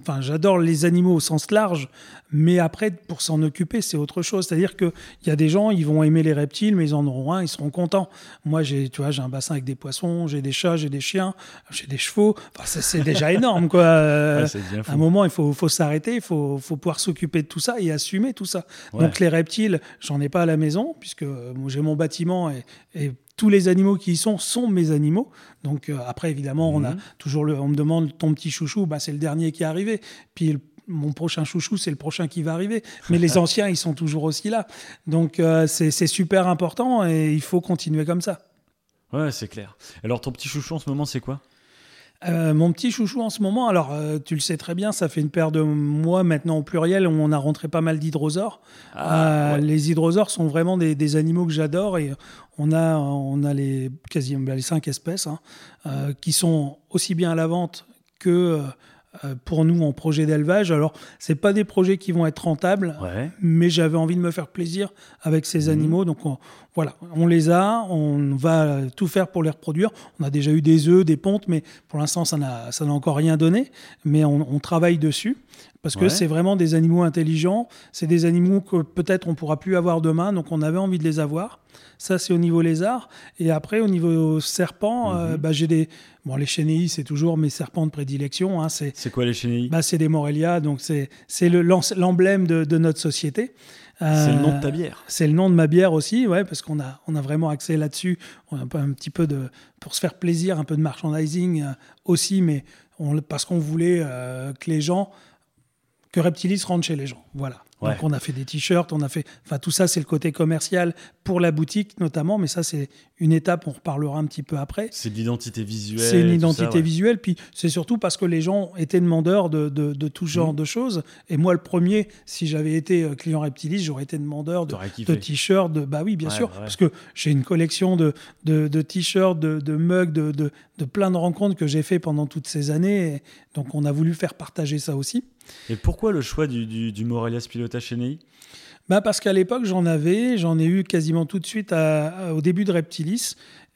S2: enfin, j'adore les animaux au sens large. Mais après, pour s'en occuper, c'est autre chose. C'est-à-dire que il y a des gens, ils vont aimer les reptiles, mais ils en auront un, ils seront contents. Moi, j'ai, tu vois, j'ai un bassin avec des poissons, j'ai des chats, j'ai des chiens, j'ai des chevaux. Enfin, c'est, déjà énorme, quoi.
S1: Ouais,
S2: à un moment, il faut, faut s'arrêter, il faut, faut pouvoir s'occuper de tout ça et assumer tout ça.
S1: Ouais.
S2: Donc les reptiles, j'en ai pas à la maison, puisque euh, j'ai mon bâtiment et, et tous les animaux qui y sont sont mes animaux. Donc euh, après, évidemment, on a
S1: Mhm.
S2: toujours le, on me demande ton petit chouchou, bah, c'est le dernier qui est arrivé. Puis le- mon prochain chouchou, c'est le prochain qui va arriver. Mais les anciens, ils sont toujours aussi là. Donc euh, c'est c'est super important et il faut continuer comme ça.
S1: Ouais, c'est clair. Alors ton petit chouchou en ce moment, c'est quoi?
S2: Euh, mon petit chouchou en ce moment, alors euh, tu le sais très bien, ça fait une paire de mois maintenant au pluriel où on a rentré pas mal d'hydrosaures.
S1: Ah,
S2: Euh,
S1: ouais.
S2: Les hydrosaures sont vraiment des, des animaux que j'adore et on a, on a les, quasiment bah, les cinq espèces hein, euh, qui sont aussi bien à la vente que pour nous en projet d'élevage. Alors, c'est pas des projets qui vont être rentables,
S1: Ouais.
S2: mais j'avais envie de me faire plaisir avec ces
S1: Mhm.
S2: animaux. Donc on- voilà, on les a, on va tout faire pour les reproduire. On a déjà eu des œufs, des pontes, mais pour l'instant, ça n'a encore rien donné. Mais on, on travaille dessus parce que
S1: Ouais.
S2: c'est vraiment des animaux intelligents. C'est des animaux que peut-être on pourra plus avoir demain, donc on avait envie de les avoir. Ça, c'est au niveau lézard. Et après, au niveau serpent, euh,
S1: Mhm.
S2: bah, j'ai des. Bon, les chenilles, c'est toujours mes serpents de prédilection. Hein, c'est
S1: quoi les chenilles?
S2: Bah, c'est des Morelia, donc c'est l'emblème de, de notre société.
S1: C'est le nom de
S2: Euh,
S1: ta bière.
S2: C'est le nom de ma bière aussi, ouais, parce qu'on a, on a vraiment axé là-dessus. On a un, peu- un petit peu de, pour se faire plaisir, un peu de merchandising euh, aussi, mais on, parce qu'on voulait euh, que les gens, que Reptilis rentre chez les gens. Voilà.
S1: Ouais.
S2: Donc on a fait des t-shirts, on a fait, enfin tout ça c'est le côté commercial pour la boutique notamment, mais ça c'est une étape, on reparlera un petit peu après.
S1: C'est de l'identité visuelle.
S2: C'est une identité
S1: ça, ouais.
S2: visuelle, puis c'est surtout parce que les gens étaient demandeurs de, de, de tout genre
S1: Mhm.
S2: de choses. Et moi, le premier, si j'avais été euh, client Reptilis, j'aurais été demandeur de, t-shirts, de bah oui, bien
S1: Ouais,
S2: sûr, parce que j'ai une collection de, de, t-shirts, de, mugs, de, de, de plein de rencontres que j'ai fait pendant toutes ces années. Et donc, on a voulu faire partager ça aussi.
S1: Et pourquoi le choix du, du, du Morelia Spilota Cheney
S2: Bah parce qu'à l'époque, j'en avais, j'en ai eu quasiment tout de suite à- à- au début de Reptilis.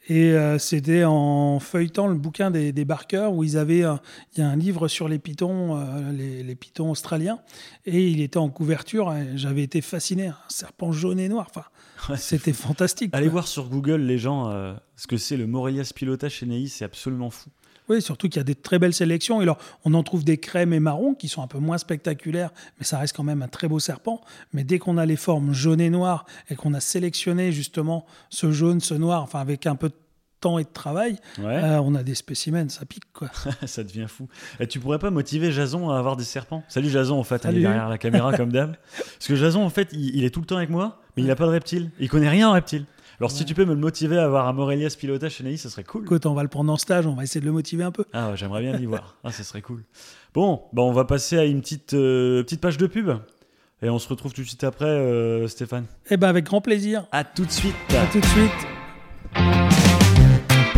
S2: Et euh, c'était en feuilletant le bouquin des, des Barker où ils avaient, un- il y a un livre sur les pitons, euh, les, les pitons australiens, et il était en couverture. J'avais été fasciné, un serpent jaune et noir. Enfin,
S1: Ouais,
S2: c'était fantastique.
S1: Allez
S2: quoi.
S1: voir sur Google les gens euh, ce que c'est le Morelia Spilota Cheney, c'est absolument fou.
S2: Oui, surtout qu'il y a des très belles sélections. Et alors, on en trouve des crèmes et marrons qui sont un peu moins spectaculaires, mais ça reste quand même un très beau serpent. Mais dès qu'on a les formes jaune et noir et qu'on a sélectionné justement ce jaune, ce noir, enfin avec un peu de temps et de travail,
S1: Ouais.
S2: euh, on a des spécimens, ça pique quoi.
S1: ça devient fou. Et tu pourrais pas motiver Jason à avoir des serpents? Salut Jason, en fait, il est
S2: Salut.
S1: derrière la caméra comme d'hab. Parce que Jason, en fait, il, il est tout le temps avec moi, mais il a pas de reptiles. Il connaît rien en reptiles. Alors si tu peux me le motiver à avoir un Morélias pilotage chez Naïs, ça serait cool.
S2: Écoute, on va le prendre en stage, on va essayer de le motiver un peu.
S1: Ah, ouais, j'aimerais bien l'y voir. Ah, ça serait cool. Bon, bah, on va passer à une petite, euh, petite page de pub. Et on se retrouve tout de suite après, euh, Stéphane.
S2: Eh ben avec grand plaisir.
S1: À tout de suite.
S2: À tout de suite.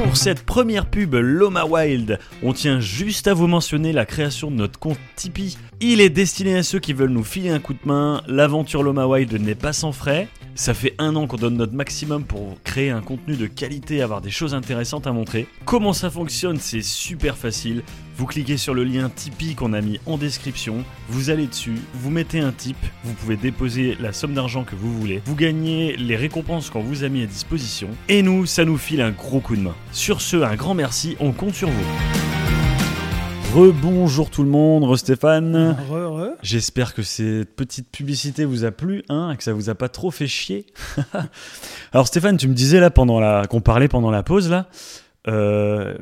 S1: Pour cette première pub Loma Wild, on tient juste à vous mentionner la création de notre compte Tipeee. Il est destiné à ceux qui veulent nous filer un coup de main. L'aventure Loma Wild n'est pas sans frais. Ça fait un an qu'on donne notre maximum pour créer un contenu de qualité, avoir des choses intéressantes à montrer. Comment ça fonctionne C'est super facile. Vous cliquez sur le lien Tipeee qu'on a mis en description, vous allez dessus, vous mettez un tip, vous pouvez déposer la somme d'argent que vous voulez, vous gagnez les récompenses qu'on vous a mis à disposition, et nous, ça nous file un gros coup de main. Sur ce, un grand merci, on compte sur vous. Rebonjour tout le monde, re Stéphane.
S2: Re, re.
S1: J'espère que cette petite publicité vous a plu, hein, et que ça vous a pas trop fait chier. Alors Stéphane, tu me disais là pendant la qu'on parlait pendant la pause là, euh,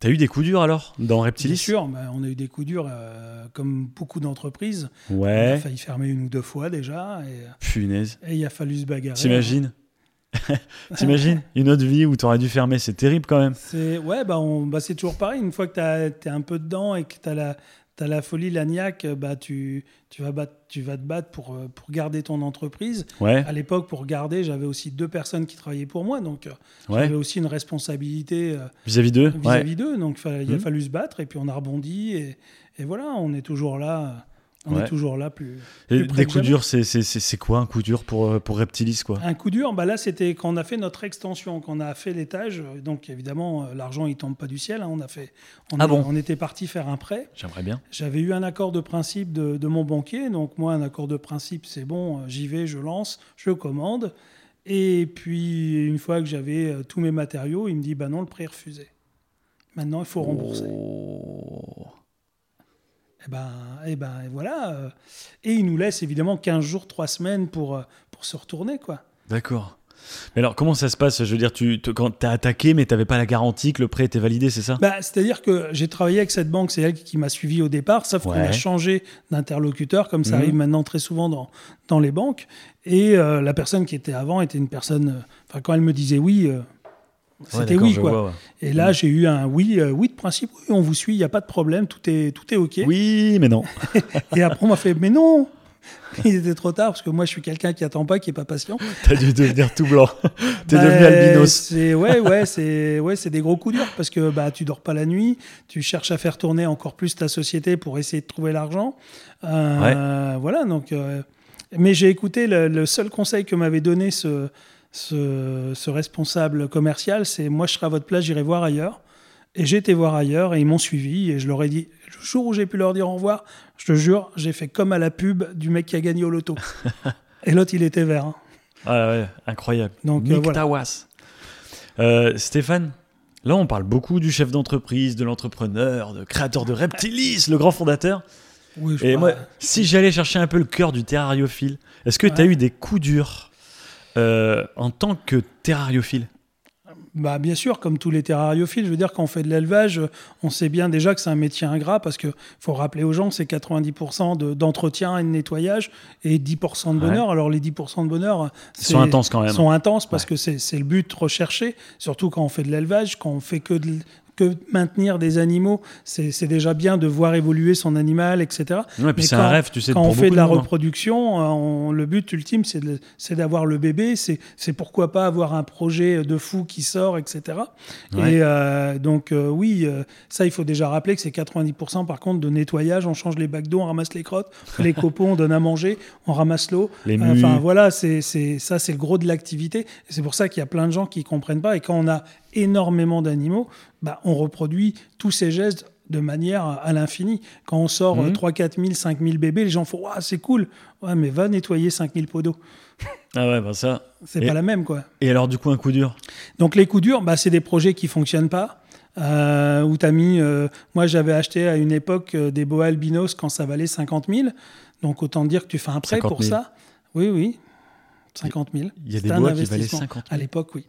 S1: t'as eu des coups durs alors dans
S2: Bien
S1: Reptilis
S2: sûr, ben, on a eu des coups durs euh, comme beaucoup d'entreprises. On a
S1: Ouais.
S2: failli fermer une ou deux fois déjà et,
S1: Punaise.
S2: et il a fallu se bagarrer.
S1: T'imagines T'imagines une autre vie où t'aurais dû fermer, c'est terrible quand même.
S2: C'est ouais, bah, on- bah, c'est toujours pareil. Une fois que tu es un peu dedans et que tu as la, t'as la folie, la niaque, bah, tu, tu, vas battre, tu vas te battre pour, euh, pour garder ton entreprise.
S1: Ouais,
S2: À l'époque, pour garder, j'avais aussi deux personnes qui travaillaient pour moi. Donc, euh,
S1: ouais.
S2: j'avais aussi une responsabilité euh,
S1: Vis-à-vis d'eux.
S2: Vis-à-vis d'eux. Donc, il a
S1: Mhm.
S2: fallu se battre et puis on a rebondi. Et, et voilà, on est toujours là. On
S1: Ouais.
S2: est toujours là plus.
S1: Et
S2: plus
S1: des coups durs, c'est c'est- c'est- c'est quoi un coup dur pour, euh, pour Reptilis quoi?
S2: Un coup dur, bah là, c'était quand on a fait notre extension, quand on a fait l'étage. Donc, évidemment, euh, l'argent, il tombe pas du ciel. hein. on, a fait, on,
S1: Ah bon?
S2: on était parti faire un prêt.
S1: J'aimerais bien.
S2: J'avais eu un accord de principe de, de mon banquier. Donc, moi, un accord de principe, c'est bon, euh, j'y vais, je lance, je commande. Et puis, une fois que j'avais tous mes matériaux, il me dit bah non, le prêt est refusé. Maintenant, il faut rembourser.
S1: Oh.
S2: Et ben, et ben, et voilà. euh, Et il nous laisse évidemment 15 jours, 3 semaines pour, euh, pour se retourner, quoi.
S1: D'accord. Mais alors, comment ça se passe? Je veux dire, tu, te- quand t'as attaqué, mais t'avais pas la garantie que le prêt était validé, c'est ça?
S2: Bah, C'est-à-dire que j'ai travaillé avec cette banque, c'est elle qui m'a suivi au départ, sauf qu'on a changé d'interlocuteur, comme ça
S1: Mhm.
S2: arrive maintenant très souvent dans, dans les banques. Et euh, la personne qui était avant était une personne. euh, Enfin, quand elle me disait oui, euh, c'était oui, quoi.
S1: vois, ouais.
S2: Et là, j'ai eu un oui, euh, oui de principe, oui, on vous suit, il n'y a pas de problème, tout est, tout est OK.
S1: Oui, mais non.
S2: Et après, on m'a fait, mais non Il était trop tard, parce que moi, je suis quelqu'un qui attend pas, qui est pas patient.
S1: T'as dû devenir tout blanc. T'es
S2: Bah,
S1: devenu albinos.
S2: c'est- Ouais, ouais, c'est ouais, des gros coups durs parce que bah, tu dors pas la nuit, tu cherches à faire tourner encore plus ta société pour essayer de trouver l'argent. Euh, Voilà, donc. euh, mais j'ai écouté le, le seul conseil que m'avait donné ce, ce, ce responsable commercial, c'est moi, je serai à votre place, j'irai voir ailleurs. Et j'ai été voir ailleurs et ils m'ont suivi et je leur ai dit, le jour où j'ai pu leur dire au revoir, je te jure, j'ai fait comme à la pub du mec qui a gagné au loto. et l'autre, il était vert. hein.
S1: Ah ouais, incroyable.
S2: Donc, euh,
S1: Nick
S2: voilà.
S1: Tawas. Euh, Stéphane, là on parle beaucoup du chef d'entreprise, de l'entrepreneur, de créateur de Reptilis, le grand fondateur.
S2: Oui, je
S1: Et
S2: crois.
S1: moi, si j'allais chercher un peu le cœur du terrariophile, est-ce que tu as eu des coups durs euh, en tant que terrariophile
S2: Bah, bien sûr, comme tous les terrariophiles, je veux dire, quand on fait de l'élevage, on sait bien déjà que c'est un métier ingrat parce qu'il faut rappeler aux gens que c'est 90% de- d'entretien et de nettoyage et 10% de bonheur. Alors, les 10% de bonheur
S1: sont intenses quand même.
S2: sont intenses parce
S1: Ouais.
S2: que c'est le but recherché, surtout quand on fait de l'élevage, quand on fait que de que maintenir des animaux, c'est déjà bien de voir évoluer son animal, etc.
S1: Ouais, puis
S2: Mais
S1: c'est un rêve, tu sais,
S2: Quand on fait de la
S1: monde, hein.
S2: reproduction, euh, on- le but ultime, c'est d'avoir le bébé. C'est pourquoi pas avoir un projet de fou qui sort, etc.
S1: Ouais.
S2: Et euh, donc, euh, oui, euh, ça, il faut déjà rappeler que c'est 90% par contre de nettoyage. On change les bacs d'eau, on ramasse les crottes, les copeaux, on donne à manger, on ramasse l'eau. Enfin, voilà, c'est ça, c'est le gros de l'activité. C'est pour ça qu'il y a plein de gens qui comprennent pas. Et quand on a énormément d'animaux, bah, on reproduit tous ces gestes de manière à l'infini. Quand on sort euh, 3 4 000, 5 000 bébés, les gens font Waouh, c'est cool. Ouais, mais va nettoyer 5 000 pots d'eau.
S1: Ah ouais, bah ça.
S2: C'est
S1: Et-
S2: pas la même, quoi.
S1: Et alors, du coup, un coup dur?
S2: Donc les coups durs, bah, c'est des projets qui fonctionnent pas. Euh, où t'as mis, euh, moi j'avais acheté à une époque euh, des boas albinos quand ça valait 50 000. Donc autant dire que tu fais un prêt
S1: 50
S2: pour
S1: 000.
S2: ça. Oui, oui. 50 000.
S1: Il y a des
S2: C'était un
S1: bois qui valaient
S2: investissement.
S1: 50
S2: À
S1: 000.
S2: l'époque, oui.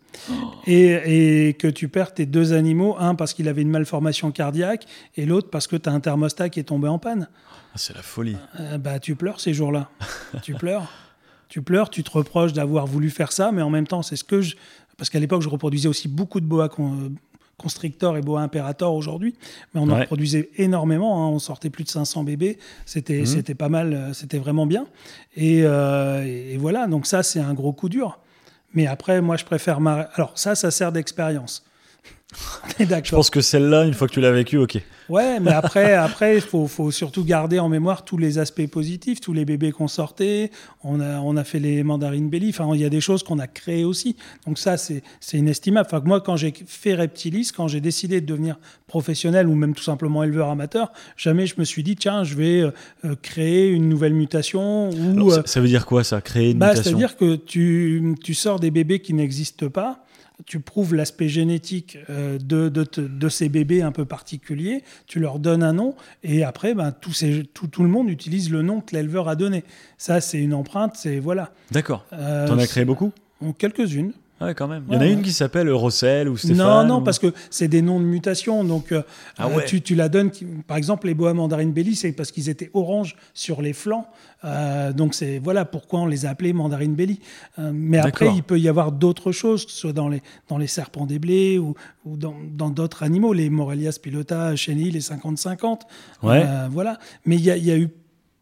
S2: Et, et que tu perds tes deux animaux, un parce qu'il avait une malformation cardiaque et l'autre parce que tu as un thermostat qui est tombé en panne.
S1: Ah, c'est la folie.
S2: Euh, bah, tu pleures ces jours-là. tu pleures. Tu pleures, tu te reproches d'avoir voulu faire ça, mais en même temps, c'est ce que je. Parce qu'à l'époque, je reproduisais aussi beaucoup de con- constrictor et boa imperator aujourd'hui, mais on en
S1: Ouais.
S2: reproduisait énormément. hein. On sortait plus de 500 bébés. C'était
S1: Mhm.
S2: c'était pas mal, euh, c'était vraiment bien. Et, euh, et voilà, donc ça, c'est un gros coup dur. Mais après, moi, je préfère ma. Alors, ça, ça sert d'expérience.
S1: Je pense que celle-là, une fois que tu l'as vécue, ok.
S2: Ouais, mais après, après, il faut, faut surtout garder en mémoire tous les aspects positifs, tous les bébés qu'on sortait. On a, on a fait les mandarines belly. Enfin, il y a des choses qu'on a créées aussi. Donc ça, c'est, c'est inestimable. Enfin, moi, quand j'ai fait Reptilis, quand j'ai décidé de devenir professionnel ou même tout simplement éleveur amateur, jamais je me suis dit, tiens, je vais euh, euh, créer une nouvelle mutation ou
S1: Alors,
S2: euh,
S1: ça, ça veut dire quoi, ça Créer une
S2: bah,
S1: mutation?
S2: C'est-à-dire que tu, tu sors des bébés qui n'existent pas, tu prouves l'aspect génétique euh, de, de, de ces bébés un peu particuliers, tu leur donnes un nom, et après, ben, tout, ces- tout, tout le monde utilise le nom que l'éleveur a donné. Ça, c'est une empreinte, c'est voilà.
S1: D'accord.
S2: Euh,
S1: T'en as créé beaucoup?
S2: Quelques-unes.
S1: Ah Ouais, quand même. Il y en a
S2: Ouais,
S1: une
S2: ouais.
S1: qui s'appelle Rossel ou Stéphane.
S2: Non, non,
S1: ou-
S2: parce que c'est des noms de mutation. Donc, euh,
S1: Ah
S2: euh, tu, tu la donnes. Par exemple, les boa mandarine belly, c'est parce qu'ils étaient orange sur les flancs. Euh, donc, c'est voilà pourquoi on les a appelés mandarine belly. Euh, mais après, il peut y avoir d'autres choses, que ce soit dans les, dans les serpents des blés ou, ou dans dans d'autres animaux, les Morelias pilota, chenilles, les 50-50.
S1: Ouais.
S2: Euh, voilà. Mais il y a, il y a eu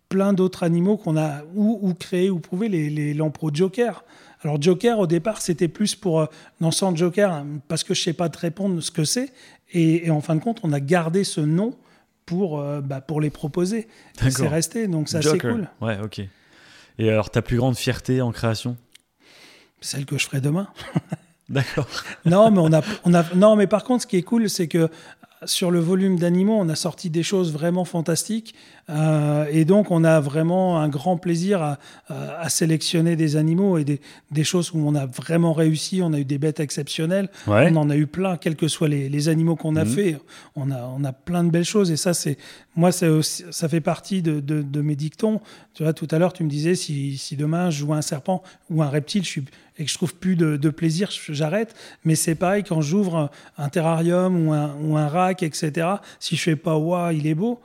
S2: plein d'autres animaux qu'on a ou, ou créés ou prouvés, les, les Joker. Alors Joker, au départ, c'était plus pour euh, dans Sans Joker, hein, parce que je sais pas te répondre ce que c'est. Et, et en fin de compte, on a gardé ce nom pour, euh, bah, pour les proposer. C'est resté, donc ça c'est cool.
S1: Ouais, ok. Et alors, ta plus grande fierté en création?
S2: Celle que je ferai demain.
S1: D'accord.
S2: non, mais on a, on a, non, mais par contre, ce qui est cool, c'est que sur le volume d'animaux, on a sorti des choses vraiment fantastiques. Euh, et donc, on a vraiment un grand plaisir à, à- à sélectionner des animaux et des, des choses où on a vraiment réussi. On a eu des bêtes exceptionnelles.
S1: Ouais.
S2: On en a eu plein, quels que soient les, les animaux qu'on a
S1: Mhm.
S2: fait. On a, on a plein de belles choses. Et ça, c'est moi, aussi- ça fait partie de, de- de mes dictons. Tu vois, tout à l'heure, tu me disais si, si demain je joue un serpent ou un reptile je suis, et que je trouve plus de, de plaisir, j'arrête. Mais c'est pareil quand j'ouvre un, un terrarium ou un, ou un rack, etc. Si je fais pas waouh, il est beau,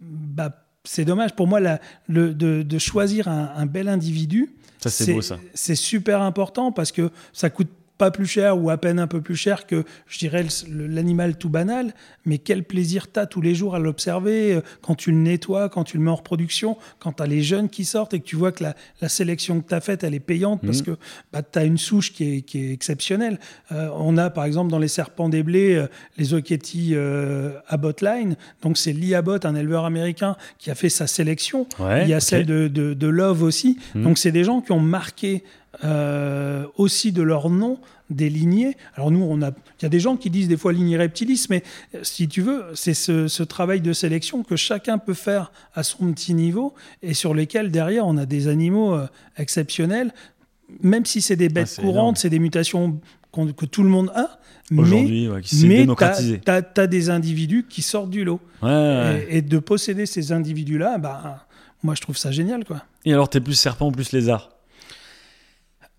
S2: bah c'est dommage. Pour moi, la- le, de, de choisir un, un bel individu,
S1: Ça, c'est beau, ça.
S2: c'est super important parce que ça coûte pas plus cher ou à peine un peu plus cher que, je dirais, l'animal tout banal. Mais quel plaisir tu as tous les jours à l'observer euh, quand tu le nettoies, quand tu le mets en reproduction, quand tu as les jeunes qui sortent et que tu vois que la, la sélection que tu as faite, elle est payante parce
S1: Mhm.
S2: que bah, tu as une souche qui est, qui est exceptionnelle. Euh, on a par exemple dans les serpents des blés euh, les Oketi euh, Abbott Line. Donc c'est Lee Abbott, un éleveur américain, qui a fait sa sélection.
S1: Ouais,
S2: Il y a celle de, de, de Love aussi.
S1: Mhm.
S2: Donc c'est des gens qui ont marqué euh, aussi de leur nom des lignées. Alors nous, on a, il y a des gens qui disent des fois lignée reptilis, mais euh, si tu veux, c'est ce, ce travail de sélection que chacun peut faire à son petit niveau et sur lesquels derrière on a des animaux euh, exceptionnels, même si c'est des bêtes
S1: c'est
S2: courantes, c'est des mutations que tout le monde a. Mais,
S1: Aujourd'hui, ouais, qui s'est
S2: mais
S1: démocratisé.
S2: tu as, des individus qui sortent du lot.
S1: Ouais, ouais.
S2: Et, et de posséder ces individus-là, bah, moi je trouve ça génial. quoi.
S1: Et alors, t'es plus serpent ou plus lézard?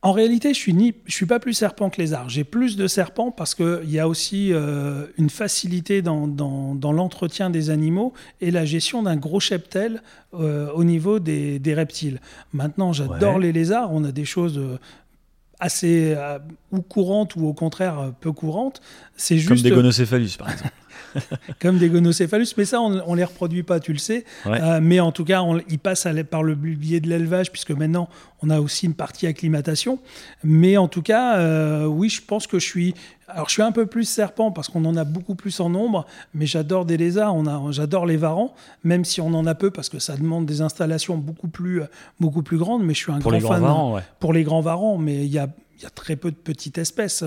S2: En réalité, je suis ni, je suis pas plus serpent que lézard. J'ai plus de serpents parce qu'il y a aussi euh, une facilité dans, dans, dans l'entretien des animaux et la gestion d'un gros cheptel euh, au niveau des, des reptiles. Maintenant, j'adore
S1: Ouais.
S2: les lézards. On a des choses euh, assez ou courantes ou au contraire peu courantes. C'est juste
S1: Comme des gonocéphalus, par exemple.
S2: comme des gonocéphalus, mais ça, on ne les reproduit pas, tu le sais.
S1: Ouais.
S2: Euh, mais en tout cas, on- ils passent à par le biais de l'élevage, puisque maintenant, on a aussi une partie acclimatation. Mais en tout cas, euh, oui, je pense que je suis... Alors, je suis un peu plus serpent, parce qu'on en a beaucoup plus en nombre, mais j'adore des lézards, on a, j'adore les varans, même si on en a peu, parce que ça demande des installations beaucoup plus, euh, beaucoup plus grandes, mais je suis un
S1: Pour
S2: grand
S1: les grands
S2: fan
S1: varans, ouais.
S2: pour les grands varans, mais il y a, y a très peu de petites espèces.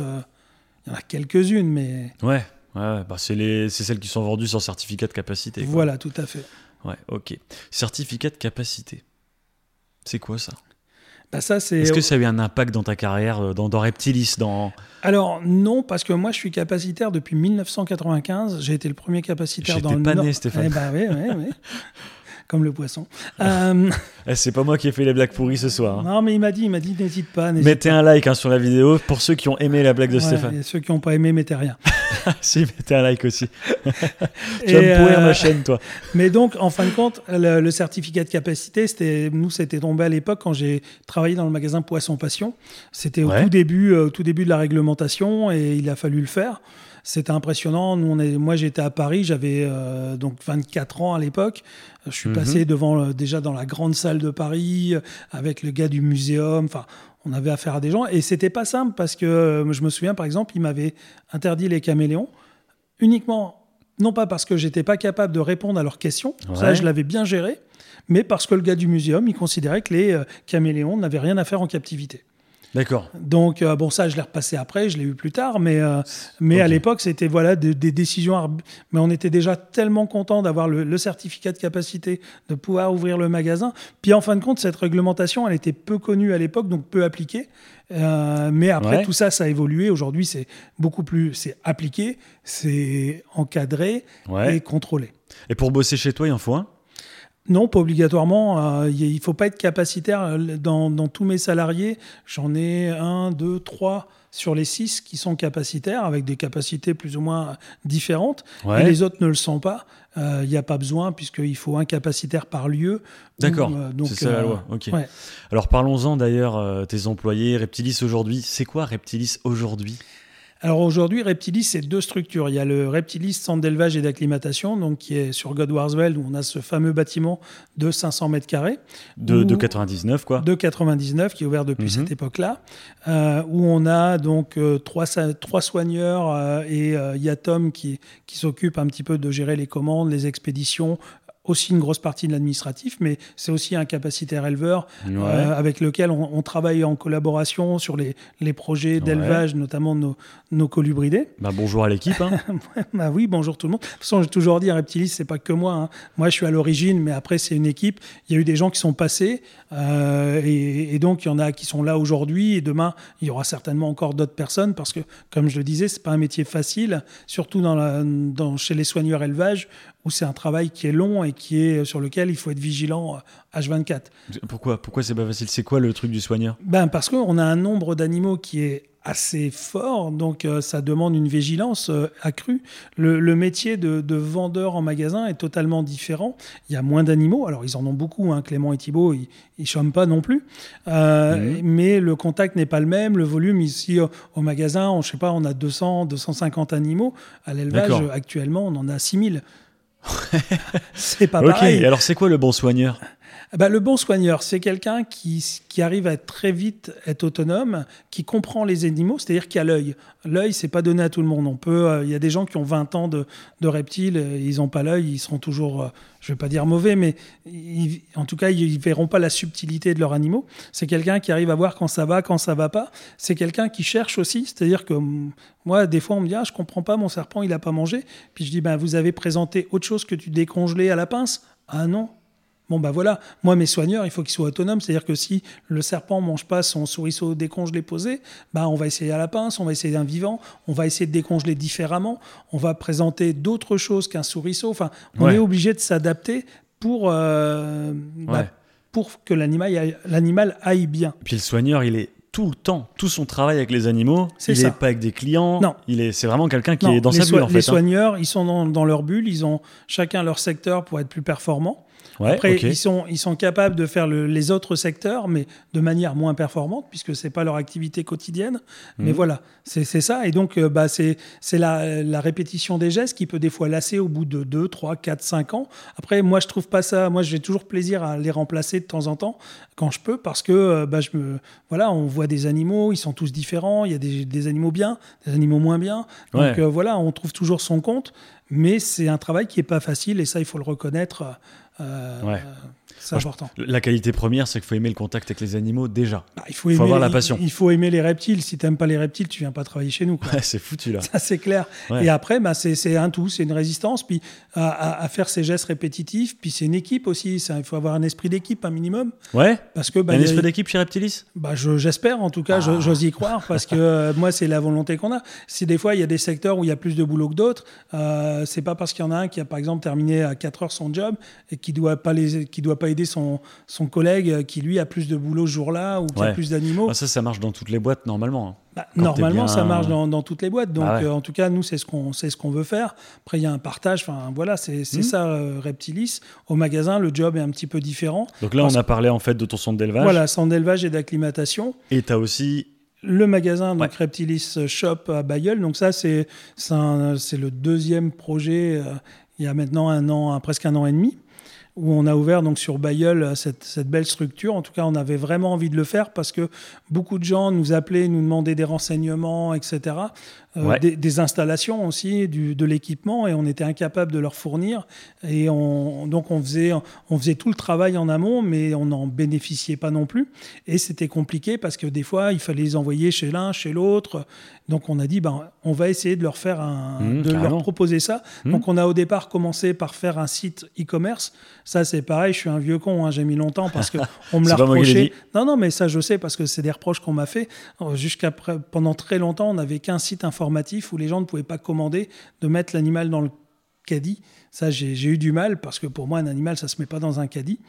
S2: Il y en a quelques-unes, mais
S1: Ouais, ouais. Bah, c'est les... c'est celles qui sont vendues sans certificat de capacité. quoi.
S2: voilà, tout à fait.
S1: Ouais, ok. Certificat de capacité. C'est quoi ça?
S2: Bah, ça, c'est...
S1: Est-ce que ça a eu un impact dans ta carrière, euh, dans, dans Reptilis dans...
S2: Alors non, parce que moi je suis capacitaire depuis 1995. J'ai été le premier capacitaire
S1: J'étais
S2: dans le
S1: pas
S2: Nord.
S1: né, Stéphane.
S2: Eh ben, oui, oui, oui. comme le poisson. Euh,
S1: Eh, C'est pas moi qui ai fait les blagues pourries ce soir. hein.
S2: non, mais il m'a dit, il m'a dit, n'hésite pas.
S1: Mettez un like hein, sur la vidéo pour ceux qui ont aimé la blague de.
S2: Ouais,
S1: Stéphane.
S2: et ceux qui n'ont pas aimé, mettez rien.
S1: si, mettez un like aussi. Tu vas me pourrir
S2: euh,
S1: ma chaîne, toi.
S2: Mais donc, en fin de compte, le, le certificat de capacité, c'était nous, c'était tombé à l'époque quand j'ai travaillé dans le magasin Poisson Passion. C'était au
S1: Ouais.
S2: tout début, euh, au tout début de la réglementation, et il a fallu le faire. C'était impressionnant. Nous, on est, moi, j'étais à Paris, j'avais euh, donc 24 ans à l'époque. Je suis
S1: Mhm.
S2: passé devant euh, déjà dans la grande salle de Paris avec le gars du muséum. Enfin, on avait affaire à des gens et c'était pas simple parce que euh, je me souviens par exemple, il m'avait interdit les caméléons uniquement non pas parce que j'étais pas capable de répondre à leurs questions, ça je l'avais bien géré, mais parce que le gars du muséum, il considérait que les caméléons n'avaient rien à faire en captivité.
S1: D'accord.
S2: Donc euh, bon ça je l'ai repassé après, je l'ai eu plus tard, mais euh, mais à l'époque c'était voilà des, des décisions, arb- mais on était déjà tellement content d'avoir le, le certificat de capacité, de pouvoir ouvrir le magasin. Puis en fin de compte cette réglementation elle était peu connue à l'époque donc peu appliquée. Euh, mais après
S1: Ouais.
S2: tout ça ça a évolué. Aujourd'hui c'est beaucoup plus c'est appliqué, c'est encadré
S1: Ouais.
S2: et contrôlé.
S1: Et pour bosser chez toi, il en faut un?
S2: Non, pas obligatoirement. Euh, Il ne faut pas être capacitaire. Euh, Dans, dans tous mes salariés, j'en ai un, deux, trois sur les six qui sont capacitaires, avec des capacités plus ou moins différentes.
S1: Ouais.
S2: Et les autres ne le sont pas. Euh, Il n'y a pas besoin, puisqu'il faut un capacitaire par lieu.
S1: D'accord.
S2: Euh,
S1: C'est ça la loi.
S2: Ouais.
S1: Alors parlons-en d'ailleurs, tes employés, Reptilis aujourd'hui. C'est quoi Reptilis aujourd'hui?
S2: Alors aujourd'hui, Reptilis, c'est deux structures. Il y a le Reptilis Centre d'élevage et d'acclimatation, donc qui est sur Godwarsveld, où on a ce fameux bâtiment de 500 mètres carrés.
S1: de,
S2: Où-
S1: de 99, quoi.
S2: de 99 qui est ouvert depuis
S1: Mhm.
S2: cette époque-là, euh, où on a donc euh, trois, trois soigneurs euh, et il y a Tom qui, qui s'occupe un petit peu de gérer les commandes, les expéditions, aussi une grosse partie de l'administratif, mais c'est aussi un capacitaire éleveur
S1: Ouais.
S2: euh, avec lequel on, on travaille en collaboration sur les, les projets d'élevage, notamment nos, nos colubridés.
S1: Bah, bonjour à l'équipe. hein.
S2: Bah oui, bonjour tout le monde. De toute façon, j'ai toujours dit, Reptilis, c'est pas que moi. hein. Moi, je suis à l'origine, mais après, c'est une équipe. Il y a eu des gens qui sont passés, euh, et, et donc il y en a qui sont là aujourd'hui, et demain, il y aura certainement encore d'autres personnes, parce que, comme je le disais, c'est pas un métier facile, surtout dans la, dans, chez les soigneurs élevage, où c'est un travail qui est long et qui est sur lequel il faut être vigilant euh, H24.
S1: pourquoi pourquoi c'est pas facile? C'est quoi le truc du soigneur?
S2: Ben parce qu'on a un nombre d'animaux qui est assez fort, donc euh, ça demande une vigilance euh, accrue. Le, le métier de, de vendeur en magasin est totalement différent. Il y a moins d'animaux, alors ils en ont beaucoup, hein, Clément et Thibault, ils ne chôment pas non plus, Euh,
S1: Mhm.
S2: mais le contact n'est pas le même, le volume ici au, au magasin, on, je sais pas, on a 200, 250 animaux. À l'élevage, euh, actuellement, on en a 6000. C'est pas
S1: Ok,
S2: pareil.
S1: alors c'est quoi le bon soigneur?
S2: Bah, le bon soigneur, c'est quelqu'un qui, qui arrive à très vite être autonome, qui comprend les animaux, c'est-à-dire qui a l'œil. L'œil, c'est pas donné à tout le monde. On peut, euh, il y a des gens qui ont 20 ans de, de reptiles, ils n'ont pas l'œil, ils seront toujours, euh, je vais pas dire mauvais, mais en tout cas, ils verront pas la subtilité de leurs animaux. C'est quelqu'un qui arrive à voir quand ça va, quand ça va pas. C'est quelqu'un qui cherche aussi, c'est-à-dire que hum, moi, des fois, on me dit, ah, je comprends pas, mon serpent, il a pas mangé. Puis je dis, ben, vous avez présenté autre chose que tu décongelais à la pince Ah non, Bon, bah voilà, moi, mes soigneurs, il faut qu'ils soient autonomes. C'est-à-dire que si le serpent mange pas son souriceau décongelé posé, bah, on va essayer à la pince, on va essayer d'un vivant, on va essayer de décongeler différemment, on va présenter d'autres choses qu'un souriceau. Enfin, on
S1: Ouais.
S2: est obligé de s'adapter pour, euh, bah,
S1: Ouais.
S2: pour que l'animal aille- l'animal aille bien.
S1: Puis le soigneur, il est tout le temps, tout son travail avec les animaux.
S2: C'est
S1: il
S2: ça.
S1: est pas avec des clients.
S2: Non.
S1: Il est, c'est vraiment quelqu'un qui
S2: Non,
S1: est dans
S2: les
S1: sa bulle en
S2: Les
S1: fait. hein.
S2: soigneurs, ils sont dans, dans leur bulle, ils ont chacun leur secteur pour être plus performants.
S1: Ouais,
S2: Après, ils, sont, ils sont capables de faire le- les autres secteurs, mais de manière moins performante, puisque c'est pas leur activité quotidienne. Mais
S1: Mhm.
S2: voilà, c'est ça. Et donc, euh, bah, c'est la, la répétition des gestes qui peut des fois lasser au bout de 2, 3, 4, 5 ans. Après, moi, je trouve pas ça. Moi, j'ai toujours plaisir à les remplacer de temps en temps, quand je peux, parce que euh, bah, je me, voilà, on voit des animaux, ils sont tous différents. Il y a des, des animaux bien, des animaux moins bien. Donc,
S1: Ouais.
S2: euh, voilà, on trouve toujours son compte. Mais c'est un travail qui est pas facile, et ça, il faut le reconnaître. Euh. C'est important.
S1: La qualité première, c'est qu'il faut aimer le contact avec les animaux déjà.
S2: Bah, il faut, aimer,
S1: avoir la passion.
S2: Il, faut aimer les reptiles. Si tu n'aimes pas les reptiles, tu viens pas travailler chez nous.
S1: Ouais, c'est foutu là.
S2: Ça, c'est clair.
S1: Ouais.
S2: Et après, bah, c'est un tout, c'est une résistance, puis à, à- à faire ces gestes répétitifs, puis c'est une équipe aussi. ça, Il faut avoir un esprit d'équipe, un minimum.
S1: Ouais
S2: Parce que, bah,
S1: Un esprit d'équipe chez Reptilis?
S2: Bah, je- j'espère, en tout cas,
S1: Ah.
S2: j'ose y croire, parce que euh, moi, c'est la volonté qu'on a. Si des fois, il y a des secteurs où il y a plus de boulot que d'autres, euh, c'est pas parce qu'il y en a un qui a, par exemple, terminé à 4 heures son job et qui doit pas les, qui doit pas aider son, son collègue qui, lui, a plus de boulot ce jour-là ou qui a plus d'animaux.
S1: Ah, Ça, ça marche dans toutes les boîtes normalement. hein.
S2: Bah, normalement,
S1: bien-
S2: ça marche dans, dans toutes les boîtes. Donc,
S1: Ah ouais.
S2: euh, en tout cas, nous, c'est ce qu'on ce qu'on veut faire. Après, il y a un partage. Enfin, voilà, c'est
S1: Mhm.
S2: ça, euh, Reptilis. Au magasin, le job est un petit peu différent.
S1: Donc là, on a parlé en fait de ton centre d'élevage.
S2: Voilà, centre d'élevage et d'acclimatation.
S1: Et tu as aussi.
S2: Le magasin, donc
S1: Ouais.
S2: Reptilis Shop à Bayeul. Donc, ça, c'est le deuxième projet euh, il y a maintenant un an, presque un an et demi où on a ouvert donc sur Bayeul euh, cette, cette belle structure. En tout cas, on avait vraiment envie de le faire parce que beaucoup de gens nous appelaient, nous demandaient des renseignements, etc. Euh,
S1: Ouais.
S2: des, des installations aussi, du, de l'équipement, et on était incapable de leur fournir. Et on, donc on faisait, on faisait tout le travail en amont, mais on n'en bénéficiait pas non plus. Et c'était compliqué parce que des fois, il fallait les envoyer chez l'un, chez l'autre. Donc on a dit, ben, on va essayer de leur faire un,
S1: Mmh,
S2: de leur proposer ça.
S1: Mmh.
S2: Donc on a au départ commencé par faire un site e-commerce. Ça c'est pareil, je suis un vieux con, hein, j'ai mis longtemps parce que on me l'a reproché. Non non, mais ça je sais parce que c'est des reproches qu'on m'a fait. Euh, Jusqu'à pendant très longtemps, on n'avait qu'un site informatif où les gens ne pouvaient pas commander de mettre l'animal dans le caddie. Ça, j'ai j'ai eu du mal parce que pour moi, un animal, ça se met pas dans un caddie.